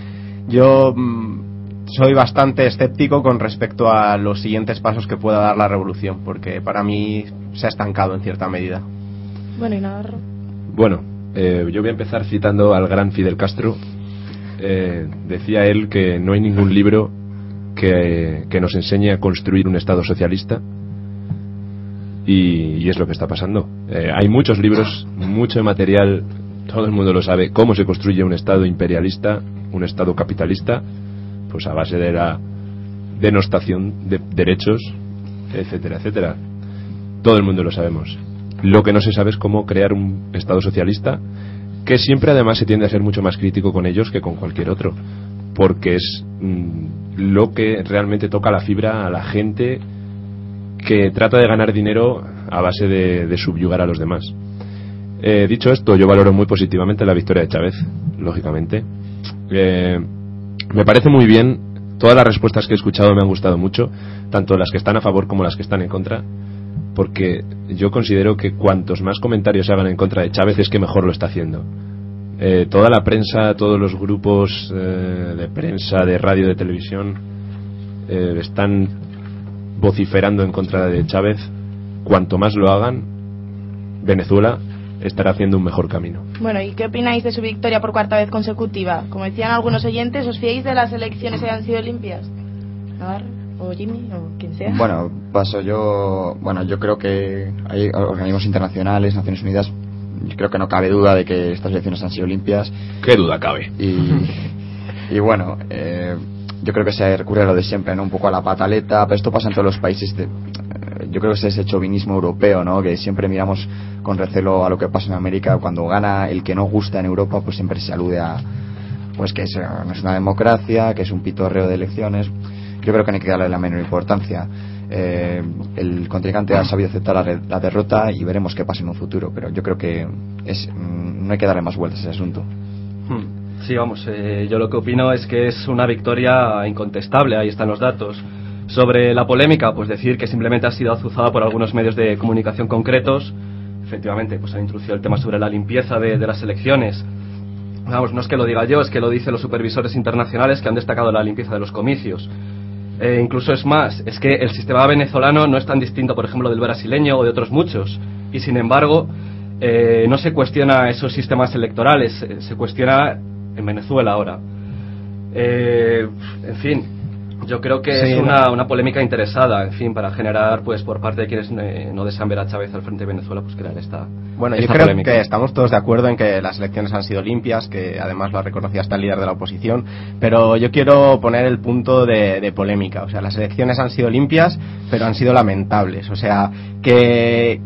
yo mm, soy bastante escéptico con respecto a los siguientes pasos que pueda dar la revolución porque para mí se ha estancado en cierta medida Bueno, y Navarro. Bueno, eh, yo voy a empezar citando al gran Fidel Castro. Eh, decía él que no hay ningún libro que, nos enseñe a construir un Estado socialista. Y, y es lo que está pasando. Eh, hay muchos libros, mucho material, todo el mundo lo sabe, cómo se construye un Estado imperialista, un Estado capitalista, pues a base de la denostación de derechos, etcétera, etcétera. Todo el mundo lo sabemos. Lo que no se sabe es cómo crear un Estado socialista, que siempre además se tiende a ser mucho más crítico con ellos que con cualquier otro, porque es mm, lo que realmente toca la fibra a la gente que trata de ganar dinero a base de, subyugar a los demás. Eh, dicho esto, yo valoro muy positivamente la victoria de Chávez, lógicamente. Eh, me parece muy bien, todas las respuestas que he escuchado me han gustado mucho, tanto las que están a favor como las que están en contra, porque yo considero que cuantos más comentarios se hagan en contra de Chávez es que mejor lo está haciendo. Eh, toda la prensa, todos los grupos eh, de prensa, de radio, de televisión, eh, están vociferando en contra de Chávez. Cuanto más lo hagan, Venezuela estará haciendo un mejor camino. Bueno, ¿y qué opináis de su victoria por cuarta vez consecutiva? Como decían algunos oyentes, ¿os fiáis de las elecciones que han sido limpias? Navarro, o Jimmy, o quien sea. Bueno, paso yo. Bueno, yo creo que hay organismos internacionales, Naciones Unidas. Yo creo que no cabe duda de que estas elecciones han sido limpias. ¿Qué duda cabe? Y, y bueno, eh, yo creo que se recurre a lo de siempre, ¿no? Un poco a la pataleta, pero esto pasa en todos los países. De, eh, yo creo que es ese chauvinismo europeo, ¿no? Que siempre miramos con recelo a lo que pasa en América. Cuando gana el que no gusta en Europa, pues siempre se alude a. Pues que es, no es una democracia, que es un pitorreo de elecciones. Yo creo que no hay que darle la menor importancia. Eh, el contrincante ha sabido aceptar la, derrota y veremos qué pasa en un futuro, pero yo creo que mm, no hay que darle más vueltas a ese asunto. Hmm. Sí, vamos, eh, yo lo que opino es que es una victoria incontestable, ahí están los datos. Sobre la polémica, pues decir que simplemente ha sido azuzada por algunos medios de comunicación concretos. Efectivamente, pues han introducido el tema sobre la limpieza de, de las elecciones. Vamos, no es que lo diga yo, es que lo dicen los supervisores internacionales que han destacado la limpieza de los comicios. Eh, incluso es más, es que el sistema venezolano no es tan distinto, por ejemplo, del brasileño o de otros muchos. Y sin embargo, eh, no se cuestiona esos sistemas electorales, eh, se cuestiona en Venezuela ahora. En fin, yo creo que Sí, es una, una polémica interesada, en fin, para generar, pues, por parte de quienes eh, no desean ver a Chávez al frente de Venezuela, pues crear esta. Bueno, yo creo polémica. que estamos todos de acuerdo en que las elecciones han sido limpias, que además lo ha reconocido hasta el líder de la oposición, pero yo quiero poner el punto de, de polémica. O sea, las elecciones han sido limpias, pero han sido lamentables. O sea, que,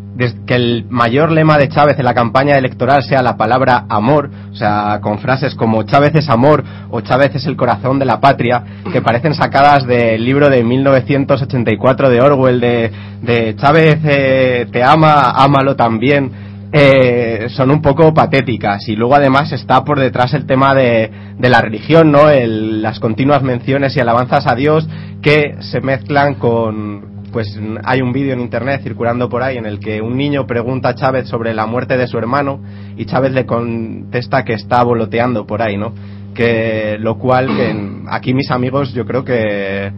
que el mayor lema de Chávez en la campaña electoral sea la palabra amor, o sea, con frases como Chávez es amor o Chávez es el corazón de la patria, que parecen del libro de 1984 de Orwell, de, de Chávez eh, te ama, ámalo también eh, son un poco patéticas y luego además está por detrás el tema de, de la religión, ¿no? El- las continuas menciones y alabanzas a Dios que se mezclan con pues hay un vídeo en internet circulando por ahí en el que un niño pregunta a Chávez sobre la muerte de su hermano y Chávez le contesta que está voloteando por ahí, ¿no? Que lo cual que aquí mis amigos yo creo que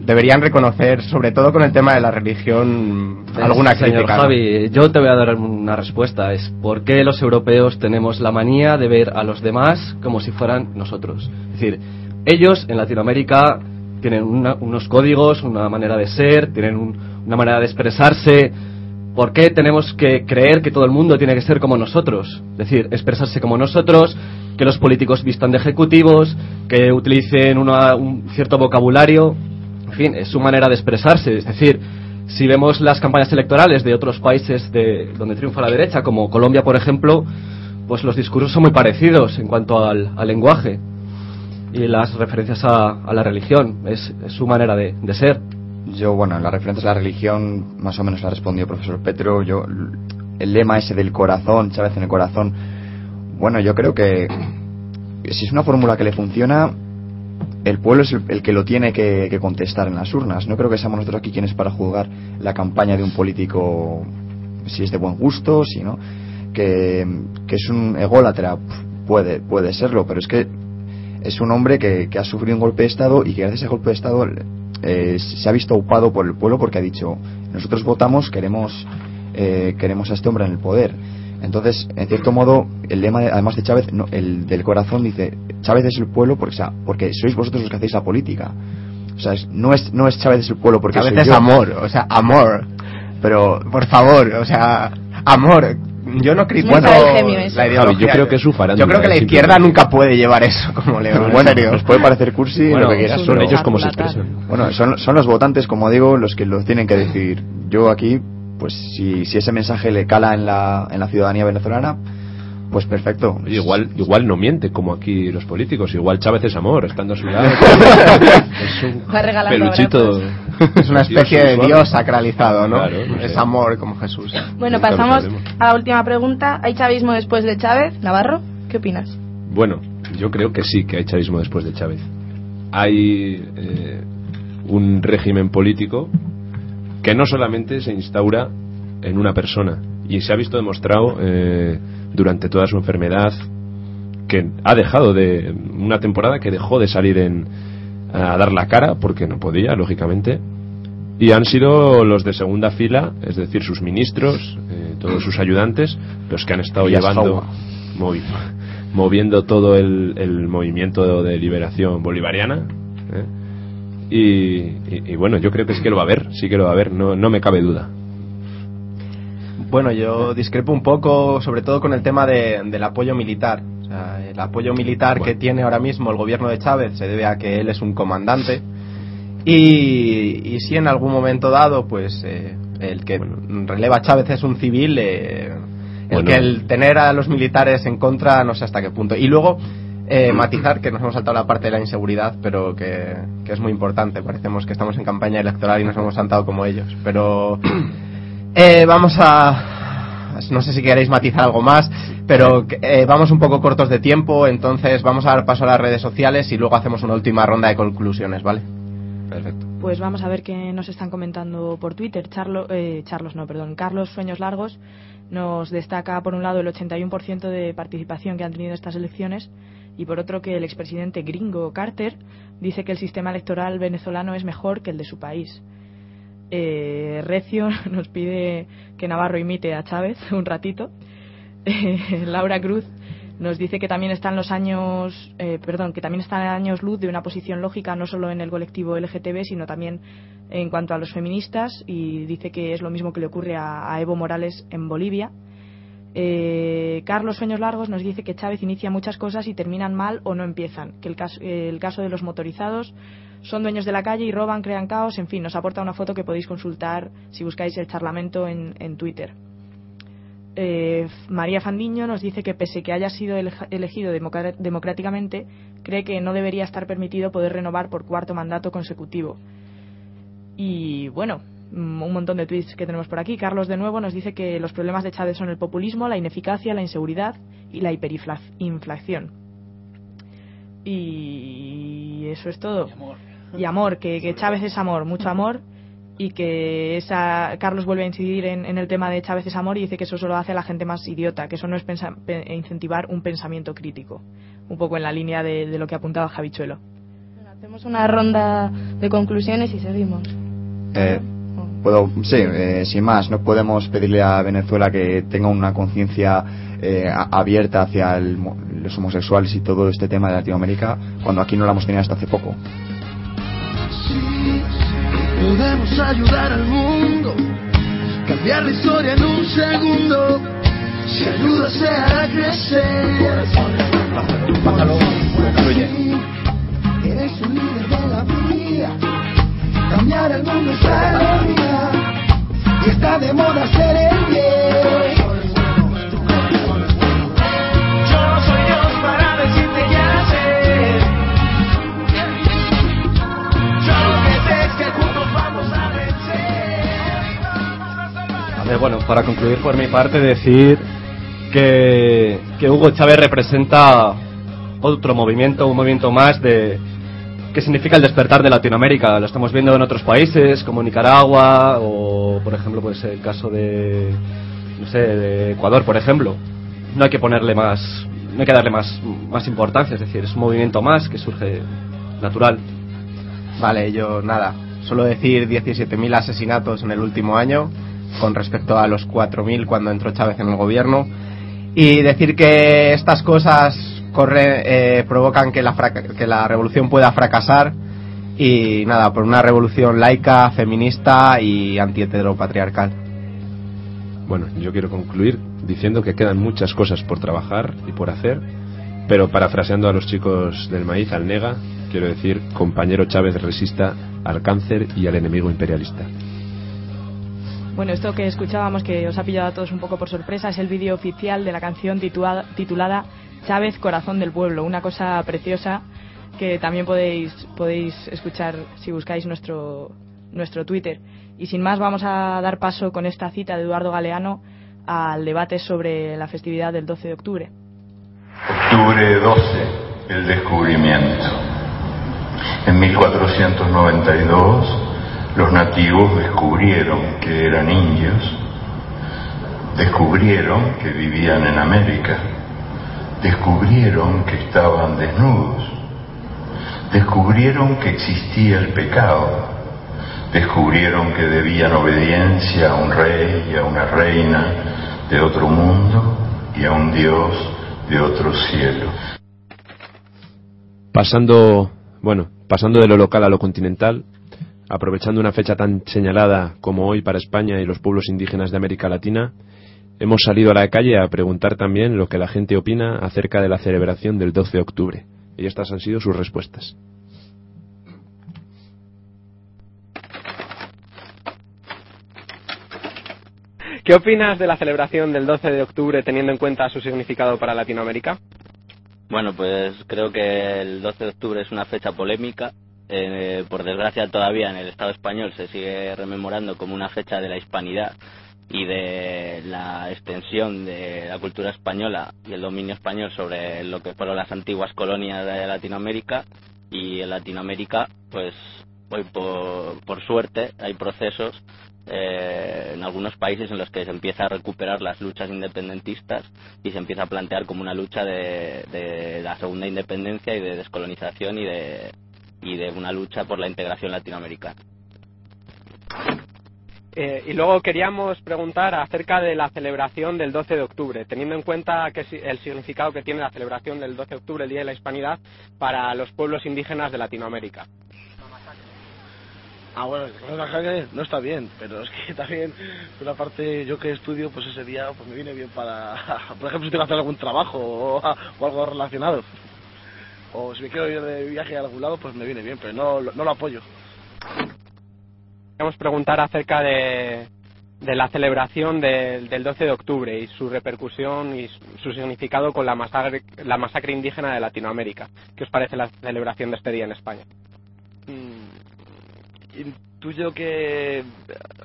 deberían reconocer sobre todo con el tema de la religión alguna Señor crítica. ¿no? Javi, yo te voy a dar una respuesta. Es por qué los europeos tenemos la manía de ver a los demás como si fueran nosotros. Es decir, ellos en Latinoamérica tienen una- unos códigos, una manera de ser, tienen un- una manera de expresarse. ¿Por qué tenemos que creer que todo el mundo tiene que ser como nosotros? Es decir, expresarse como nosotros, que los políticos vistan de ejecutivos, que utilicen una- un cierto vocabulario. En fin, es su manera de expresarse. Es decir, si vemos las campañas electorales de otros países de, donde triunfa la derecha, como Colombia, por ejemplo, pues los discursos son muy parecidos en cuanto al, lenguaje y las referencias a, la religión. Es, su manera de, ser. Yo, bueno, en las referencias a la religión, más o menos la ha respondido el profesor Petro. Yo, el lema ese del corazón, Chávez en el corazón, bueno, yo creo que si es una fórmula que le funciona, el pueblo es el, el que lo tiene que, contestar en las urnas. No creo que seamos nosotros aquí quienes para juzgar la campaña de un político, si es de buen gusto, si no, que, que es un ególatra, puede, puede serlo, pero es que es un hombre que, que ha sufrido un golpe de Estado y que gracias a ese golpe de Estado eh, se ha visto upado por el pueblo porque ha dicho nosotros votamos, queremos, eh, queremos a este hombre en el poder. Entonces, en cierto modo, el lema, de- además de Chávez, no, el del corazón dice, Chávez es el pueblo porque, o sea, porque sois vosotros los que hacéis la política. O sea, es- no, es, no es Chávez es el pueblo porque Chávez soy es yo. amor, o sea, amor. Pero, por favor, o sea, amor. Yo no critico Bueno, la ideología. yo creo que es su farándula, Yo creo que la es izquierda nunca puede llevar eso como leo, en bueno, serio. nos puede parecer cursi Bueno, lo que quieras, son ellos como se expresan. Bueno, son, son los votantes, como digo, los que lo tienen que decir. Yo aquí, pues si, si ese mensaje le cala en la, en la ciudadanía venezolana, pues perfecto. Igual, igual no miente como aquí los políticos. Igual Chávez es amor, estando a su lado. es un peluchito. Es una especie de. Dios sacralizado, ¿no? Claro, no sé. Es amor como Jesús. Bueno, pasamos a la última pregunta. ¿Hay chavismo después de Chávez? Navarro, ¿qué opinas? Bueno, yo creo que sí que hay chavismo después de Chávez. Hay eh, un régimen político que no solamente se instaura en una persona y se ha visto demostrado eh, durante toda su enfermedad que ha dejado de una temporada que dejó de salir en a dar la cara porque no podía, lógicamente. Y han sido los de segunda fila, es decir, sus ministros, eh, todos sus ayudantes, los que han estado llevando, movi- moviendo todo el, el movimiento de liberación bolivariana. ¿eh? Y, y- y bueno, yo creo que sí que lo va a haber, sí que lo va a haber, no, no me cabe duda. Bueno, yo discrepo un poco, sobre todo con el tema de- del apoyo militar. O sea, el apoyo militar que tiene ahora mismo el gobierno de Chávez se debe a que él es un comandante. Y, y si en algún momento dado, pues eh, el que releva a Chávez es un civil, eh, el Bueno. que el tener a los militares en contra, no sé hasta qué punto. Y luego, eh, matizar que nos hemos saltado la parte de la inseguridad, pero que, que es muy importante. Parecemos que estamos en campaña electoral y nos hemos saltado como ellos. Pero eh, vamos a. No sé si queréis matizar algo más, pero eh, vamos un poco cortos de tiempo, entonces vamos a dar paso a las redes sociales y luego hacemos una última ronda de conclusiones, ¿vale? Perfecto. Pues vamos a ver qué nos están comentando por Twitter. Charlo, eh, Charlos, no, perdón. Carlos Sueños Largos nos destaca, por un lado, el 81% de participación que han tenido estas elecciones y, por otro, que el expresidente gringo Carter dice que el sistema electoral venezolano es mejor que el de su país. Eh, Recio nos pide que Navarro imite a Chávez un ratito. Eh, Laura Cruz nos dice que también están los años, eh, perdón, que también están años luz de una posición lógica no solo en el colectivo LGTB, sino también en cuanto a los feministas y dice que es lo mismo que le ocurre a, a Evo Morales en Bolivia. Eh, Carlos Sueños Largos nos dice que Chávez inicia muchas cosas y terminan mal o no empiezan, que el caso, el caso de los motorizados son dueños de la calle y roban, crean caos, en fin, nos aporta una foto que podéis consultar si buscáis el charlamento en, en Twitter. Eh, María Fandiño nos dice que pese que haya sido ele- elegido democráticamente, cree que no debería estar permitido poder renovar por cuarto mandato consecutivo. Y bueno, un montón de tweets que tenemos por aquí. Carlos de nuevo nos dice que los problemas de Chávez son el populismo, la ineficacia, la inseguridad y la hiperinflación. Y eso es todo. Y amor, que, que Chávez es amor, mucho amor. Y que esa Carlos vuelve a incidir en, en el tema de Chávez es amor y dice que eso solo hace a la gente más idiota, que eso no es pensa- pe- incentivar un pensamiento crítico. Un poco en la línea de, de lo que apuntaba Javichuelo. Hacemos una ronda de conclusiones y seguimos. Eh, puedo, sí, eh, sin más, no podemos pedirle a Venezuela que tenga una conciencia eh, abierta hacia el mo- los homosexuales y todo este tema de Latinoamérica cuando aquí no la hemos tenido hasta hace poco. Podemos ayudar al mundo, cambiar la historia en un segundo. Si ayuda se hará crecer. Eres un líder de la vida. Cambiar el mundo es alegría. Y está de moda ser el bien. Yo soy Dios para decirte. Yo lo que sé es que juntos vamos a vencer. A ver, bueno, para concluir por mi parte, decir que, que Hugo Chávez representa otro movimiento, un movimiento más de que significa el despertar de Latinoamérica. Lo estamos viendo en otros países como Nicaragua o, por ejemplo, pues el caso de, no sé, de Ecuador, por ejemplo. No hay que ponerle más, no hay que darle más, más importancia, es decir, es un movimiento más que surge natural. Vale, yo nada, solo decir 17.000 asesinatos en el último año con respecto a los 4.000 cuando entró Chávez en el gobierno y decir que estas cosas corre, eh, provocan que la, fraca- que la revolución pueda fracasar y nada, por una revolución laica, feminista y antiheteropatriarcal. Bueno, yo quiero concluir diciendo que quedan muchas cosas por trabajar y por hacer, pero parafraseando a los chicos del maíz, al nega, quiero decir, compañero Chávez resista al cáncer y al enemigo imperialista. Bueno, esto que escuchábamos que os ha pillado a todos un poco por sorpresa es el vídeo oficial de la canción titulada, titulada Chávez, Corazón del Pueblo, una cosa preciosa que también podéis, podéis escuchar si buscáis nuestro, nuestro Twitter. Y sin más, vamos a dar paso con esta cita de Eduardo Galeano al debate sobre la festividad del 12 de octubre. Octubre 12, el descubrimiento. En 1492 los nativos descubrieron que eran indios, descubrieron que vivían en América, descubrieron que estaban desnudos, descubrieron que existía el pecado, descubrieron que debían obediencia a un rey y a una reina de otro mundo y a un Dios de otro cielo. Pasando, bueno, pasando de lo local a lo continental, aprovechando una fecha tan señalada como hoy para España y los pueblos indígenas de América Latina, hemos salido a la calle a preguntar también lo que la gente opina acerca de la celebración del 12 de octubre. Y estas han sido sus respuestas. ¿Qué opinas de la celebración del 12 de octubre teniendo en cuenta su significado para Latinoamérica? Bueno, pues creo que el 12 de octubre es una fecha polémica. Eh, por desgracia, todavía en el Estado español se sigue rememorando como una fecha de la hispanidad y de la extensión de la cultura española y el dominio español sobre lo que fueron las antiguas colonias de Latinoamérica. Y en Latinoamérica, pues hoy por, suerte hay procesos eh, en algunos países en los que se empieza a recuperar las luchas independentistas y se empieza a plantear como una lucha de, de la segunda independencia y de descolonización y de, y de una lucha por la integración latinoamericana. Eh, y luego queríamos preguntar acerca de la celebración del 12 de octubre, teniendo en cuenta que el significado que tiene la celebración del 12 de octubre, el Día de la Hispanidad, para los pueblos indígenas de Latinoamérica. Ah, bueno, no está bien, pero es que también, por una parte, yo que estudio, pues ese día pues me viene bien para, por ejemplo, si tengo que hacer algún trabajo o, o algo relacionado. O si me quiero ir de viaje a algún lado, pues me viene bien, pero no, no lo apoyo. Queríamos preguntar acerca de, la celebración del, del 12 de octubre y su repercusión y su, significado con la masacre, la masacre indígena de Latinoamérica. ¿Qué os parece la celebración de este día en España? intuyo que,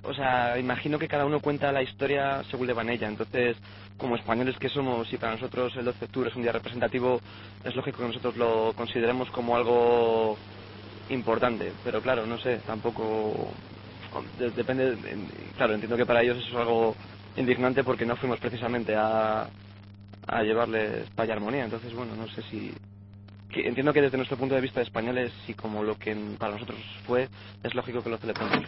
o sea, imagino que cada uno cuenta la historia según le va en ella. Entonces, como españoles que somos y para nosotros el 12 de octubre es un día representativo, es lógico que nosotros lo consideremos como algo importante. Pero claro, no sé, tampoco depende. en- Claro, entiendo que para ellos eso es algo indignante porque no fuimos precisamente a a llevarles paz y armonía. Entonces, bueno, no sé si que entiendo que desde nuestro punto de vista de españoles y como lo que para nosotros fue, es lógico que lo celebremos.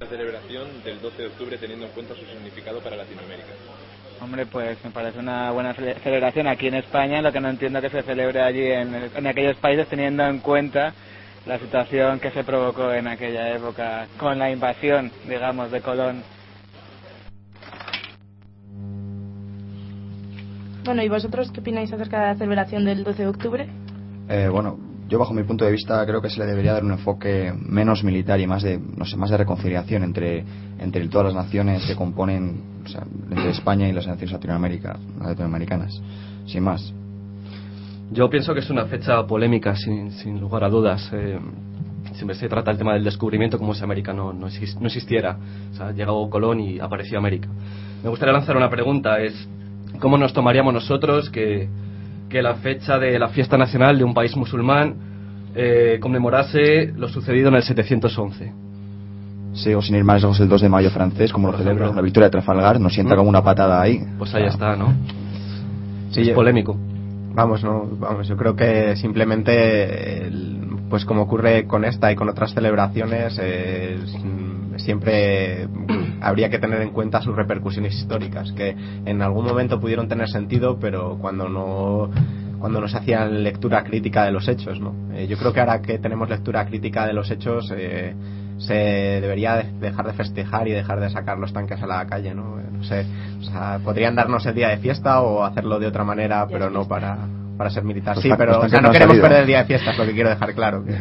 La celebración del 12 de octubre teniendo en cuenta su significado para Latinoamérica. Hombre, pues me parece una buena cele- celebración aquí en España, lo que no entiendo que se celebre allí en, en aquellos países teniendo en cuenta la situación que se provocó en aquella época con la invasión, digamos, de Colón. Bueno, ¿y vosotros qué opináis acerca de la celebración del 12 de octubre? Eh, bueno, yo bajo mi punto de vista creo que se le debería dar un enfoque menos militar y más de, no sé, más de reconciliación entre, entre todas las naciones que componen, o sea, entre España y las naciones latinoamérica, latinoamericanas, sin más. Yo pienso que es una fecha polémica, sin, sin lugar a dudas. Eh, siempre se trata el tema del descubrimiento como si América no, no, exis- no existiera. O sea, llegó Colón y apareció América. Me gustaría lanzar una pregunta, es ¿cómo nos tomaríamos nosotros que, que la fecha de la fiesta nacional de un país musulmán eh, conmemorase lo sucedido en el 711? Sí, o sin ir más lejos el 2 de mayo francés, como lo celebra la victoria de Trafalgar, nos sienta Mm. como una patada ahí. Pues ahí está, ¿no? Sí, es yo- polémico. Vamos, no, vamos, yo creo que simplemente, pues como ocurre con esta y con otras celebraciones, eh, siempre habría que tener en cuenta sus repercusiones históricas, que en algún momento pudieron tener sentido, pero cuando no cuando no se hacía lectura crítica de los hechos, ¿no? Eh, yo creo que ahora que tenemos lectura crítica de los hechos, eh, se debería de- dejar de festejar y dejar de sacar los tanques a la calle, ¿no? Eh, No sé, o sea, podrían darnos el día de fiesta o hacerlo de otra manera, pero no para, para ser militar. Sí, pero o sea, no queremos perder el día de fiesta, es lo que quiero dejar claro, que,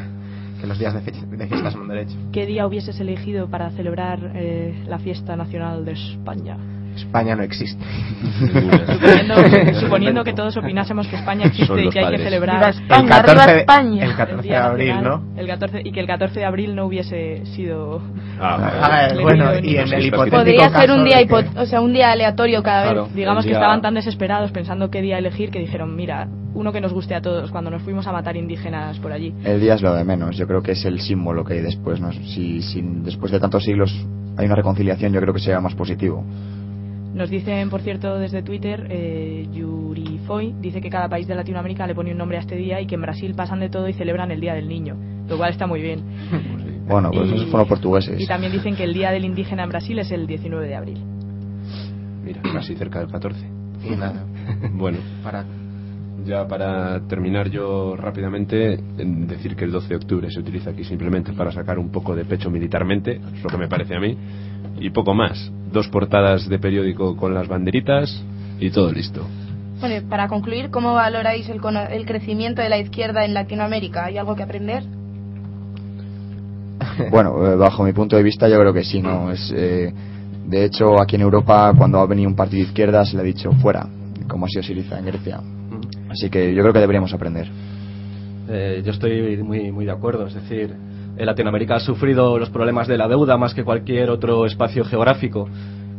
que los días de, fe- de fiesta son un derecho. ¿Qué día hubieses elegido para celebrar eh, la fiesta nacional de España? España no existe. Suponiendo, suponiendo que todos opinásemos que España existe y que hay que celebrar España, El 14 arriba de- España. el 14 de Día abril, Nacional, ¿no? El 14, y que el 14 de abril no hubiese sido. Ah, bueno, y en el hipotético Podría ser un día, hipo- o sea, un día aleatorio cada vez. Digamos que estaban tan desesperados pensando qué día elegir que dijeron, mira, uno que nos guste a todos cuando nos fuimos a matar indígenas por allí. El día es lo de menos, yo creo que es el símbolo que hay después. ¿no? Si, si después de tantos siglos hay una reconciliación, yo creo que sea más positivo. Nos dicen, por cierto, desde Twitter, eh, Yuri Foy dice que cada país de Latinoamérica le pone un nombre a este día y que en Brasil pasan de todo y celebran el Día del Niño, lo cual está muy bien. Bueno, pues Y- esos fueron portugueses. Y también dicen que el Día del Indígena en Brasil es el 19 de abril. Mira, casi cerca del 14. Y nada. bueno, Para ya para terminar yo rápidamente, en decir que el 12 de octubre se utiliza aquí simplemente para sacar un poco de pecho militarmente, es lo que me parece a mí, y poco más. Dos portadas de periódico con las banderitas y todo listo. Bueno, para concluir, ¿cómo valoráis el, cono- el crecimiento de la izquierda en Latinoamérica? ¿Hay algo que aprender? Bueno, eh, bajo mi punto de vista yo creo que sí, ¿no? Es, eh, de hecho, aquí en Europa, cuando ha venido un partido de izquierda, se le ha dicho fuera, como ha sido Siriza en Grecia. Así que yo creo que deberíamos aprender. Eh, yo estoy muy, muy de acuerdo. Es decir, Latinoamérica ha sufrido los problemas de la deuda más que cualquier otro espacio geográfico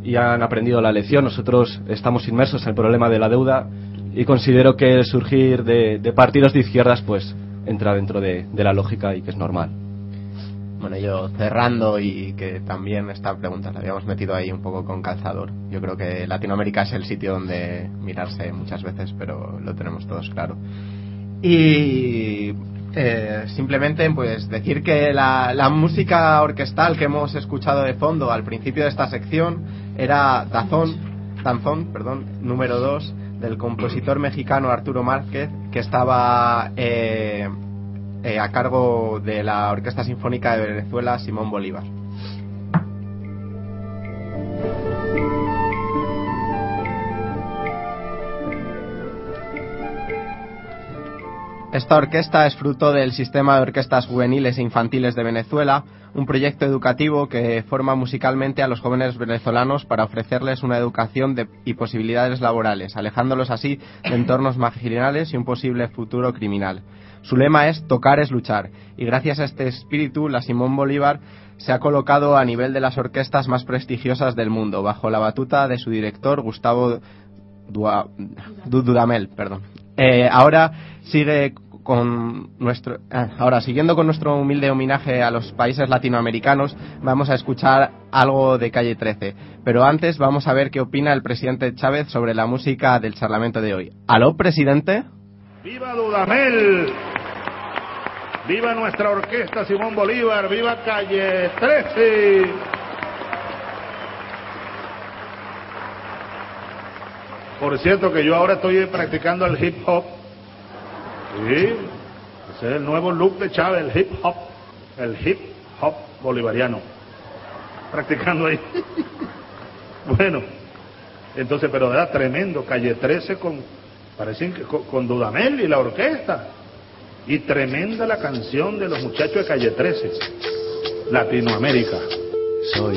y han aprendido la lección. Nosotros estamos inmersos en el problema de la deuda y considero que el surgir de, de partidos de izquierdas pues entra dentro de, de la lógica y que es normal. Bueno, yo cerrando y que también esta pregunta la habíamos metido ahí un poco con calzador. Yo creo que Latinoamérica es el sitio donde mirarse muchas veces, pero lo tenemos todos claro. Y eh, simplemente pues decir que la, la música orquestal que hemos escuchado de fondo al principio de esta sección era Dazón, Danzón, perdón, número 2 del compositor mexicano Arturo Márquez que estaba eh, eh, a cargo de la Orquesta Sinfónica de Venezuela Simón Bolívar. Esta orquesta es fruto del sistema de orquestas juveniles e infantiles de Venezuela, un proyecto educativo que forma musicalmente a los jóvenes venezolanos para ofrecerles una educación y posibilidades laborales, alejándolos así de entornos marginales y un posible futuro criminal. Su lema es Tocar es luchar, y gracias a este espíritu, la Simón Bolívar se ha colocado a nivel de las orquestas más prestigiosas del mundo, bajo la batuta de su director Gustavo Dudamel. Perdón. Eh, ahora sigue con nuestro ah, ahora siguiendo con nuestro humilde homenaje a los países latinoamericanos vamos a escuchar algo de calle 13 pero antes vamos a ver qué opina el presidente Chávez sobre la música del parlamento de hoy aló presidente ¡Viva Dudamel! ¡Viva nuestra orquesta Simón Bolívar! ¡Viva Calle 13! Por cierto que yo ahora estoy practicando el hip hop. Sí, ese es el nuevo look de Chávez, el hip hop. El hip hop bolivariano. Practicando ahí. bueno, entonces, pero era tremendo. Calle 13 con, parecen que con, con Dudamel y la orquesta. Y tremenda la canción de los muchachos de Calle 13. Latinoamérica. Soy,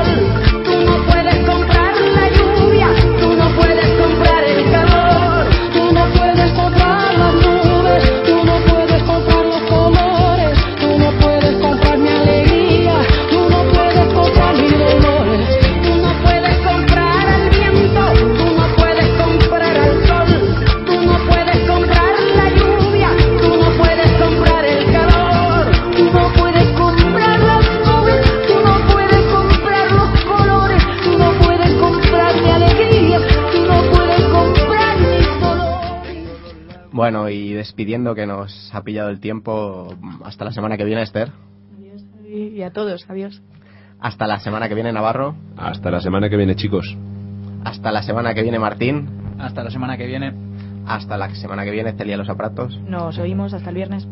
bueno y despidiendo que nos ha pillado el tiempo hasta la semana que viene Esther Y y a todos. Adiós. Hasta la semana que viene, Navarro. Hasta la semana que viene, chicos. Hasta la semana que viene, Martín. Hasta la semana que viene. Hasta la semana que viene, Celia Los Apratos. Nos oímos hasta el viernes.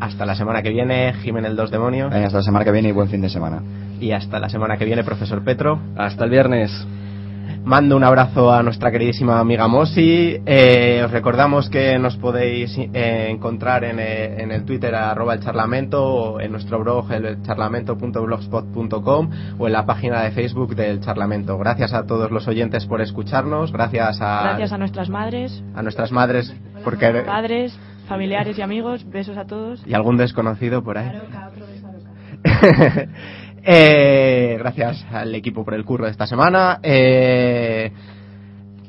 Hasta la semana que viene, Jiménez Dos Demonios. Hasta la semana que viene y buen fin de semana. Y hasta la semana que viene, profesor Petro. Hasta el viernes. Mando un abrazo a nuestra queridísima amiga Mosi. Eh, os recordamos que nos podéis eh, encontrar en, eh, en el Twitter arroba el charlamento o en nuestro blog el charlamento.blogspot.com o en la página de Facebook del charlamento. Gracias a todos los oyentes por escucharnos. Gracias a, Gracias a nuestras madres, a nuestras madres porque padres, familiares y amigos. Besos a todos. y algún desconocido por ahí. Eh, gracias al equipo por el curro de esta semana. Eh,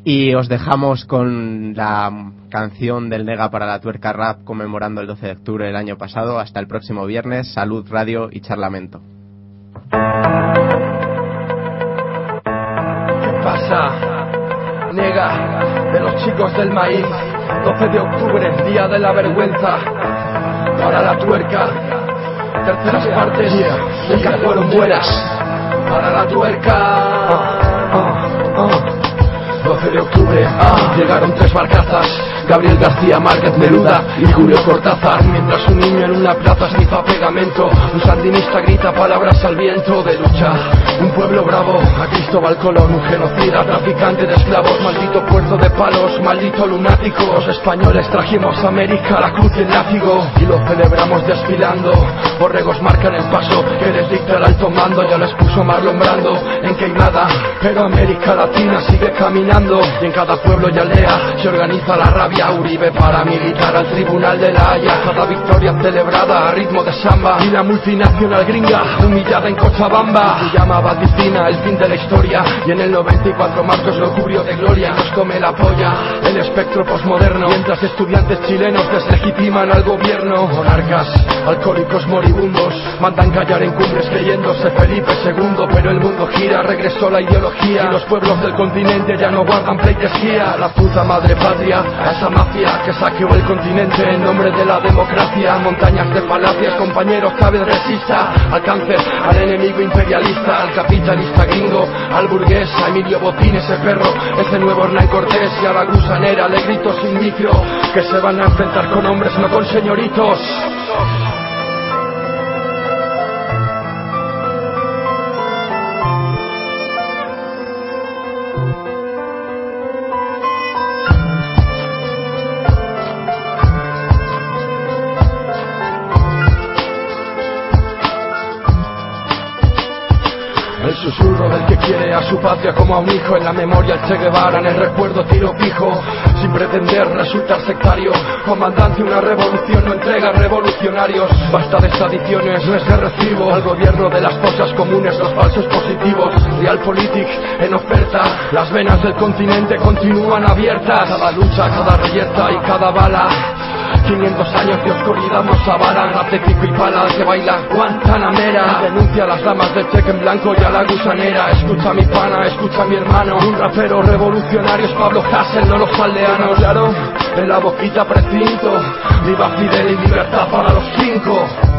y os dejamos con la canción del Nega para la Tuerca Rap conmemorando el 12 de octubre del año pasado. Hasta el próximo viernes. Salud, radio y charlamento. ¿Qué pasa? Nega de los chicos del maíz. 12 de octubre, día de la vergüenza. Para la tuerca. Terceras partes de que fueron buenas. Para la tuerca. 12 de octubre, ah, llegaron tres barcazas. Gabriel García Márquez Neruda y Julio Cortázar. Mientras un niño en una plaza snifa pegamento Un sandinista grita palabras al viento de lucha. Un pueblo bravo, a Cristóbal Colón Un genocida, traficante de esclavos Maldito puerto de palos, maldito lunático. Los españoles trajimos a América la cruz y el Y lo celebramos desfilando. Borregos marcan el paso que les dicta el alto mando Ya les puso Marlon Brando en que Pero América Latina sigue caminando. Y en cada pueblo y aldea se organiza la rabia Uribe paramilitar al tribunal de la Haya. Cada victoria celebrada a ritmo de samba. Y la multinacional gringa humillada en Cochabamba. Se llama vaticina el fin de la historia. Y en el 94 Marcos lo cubrió de gloria. Nos come la polla el espectro posmoderno. Mientras estudiantes chilenos deslegitiman al gobierno. Monarcas, alcohólicos moribundos Mandan callar en cumbres creyéndose Felipe II Pero el mundo gira, regresó la ideología. Y los pueblos del continente ya no guardan pleitesía La puta madre patria, a esa mafia que saqueó el continente en nombre de la democracia. Montañas de falacias, compañeros, cabe resista Al cáncer, al enemigo imperialista Al capitalista gringo, al burgués A Emilio Botín, ese perro, ese nuevo Hernán Cortés Y a la gusanera le grito sin micro Que se van a enfrentar con hombres, no con señoritos susurro del que quiere a su patria como a un hijo. En la memoria el Che Guevara, en el recuerdo tiro fijo. Sin pretender resultar sectario Comandante una revolución no entrega revolucionarios. Basta de tradiciones, no es de recibo. Al gobierno de las cosas comunes, los falsos positivos. Realpolitik en oferta Las venas del continente continúan abiertas. Cada lucha, cada reyerta y cada bala 500 años de oscuridad nos avalan Rap pico y pala que baila Guantanamera. Denuncia a las damas del cheque en blanco y a la gusanera. Escucha mi pana, escucha mi hermano Un rapero revolucionario es Pablo Hassel, no los aldeanos. Claro, en la boquita precinto Viva Fidel y libertad para los cinco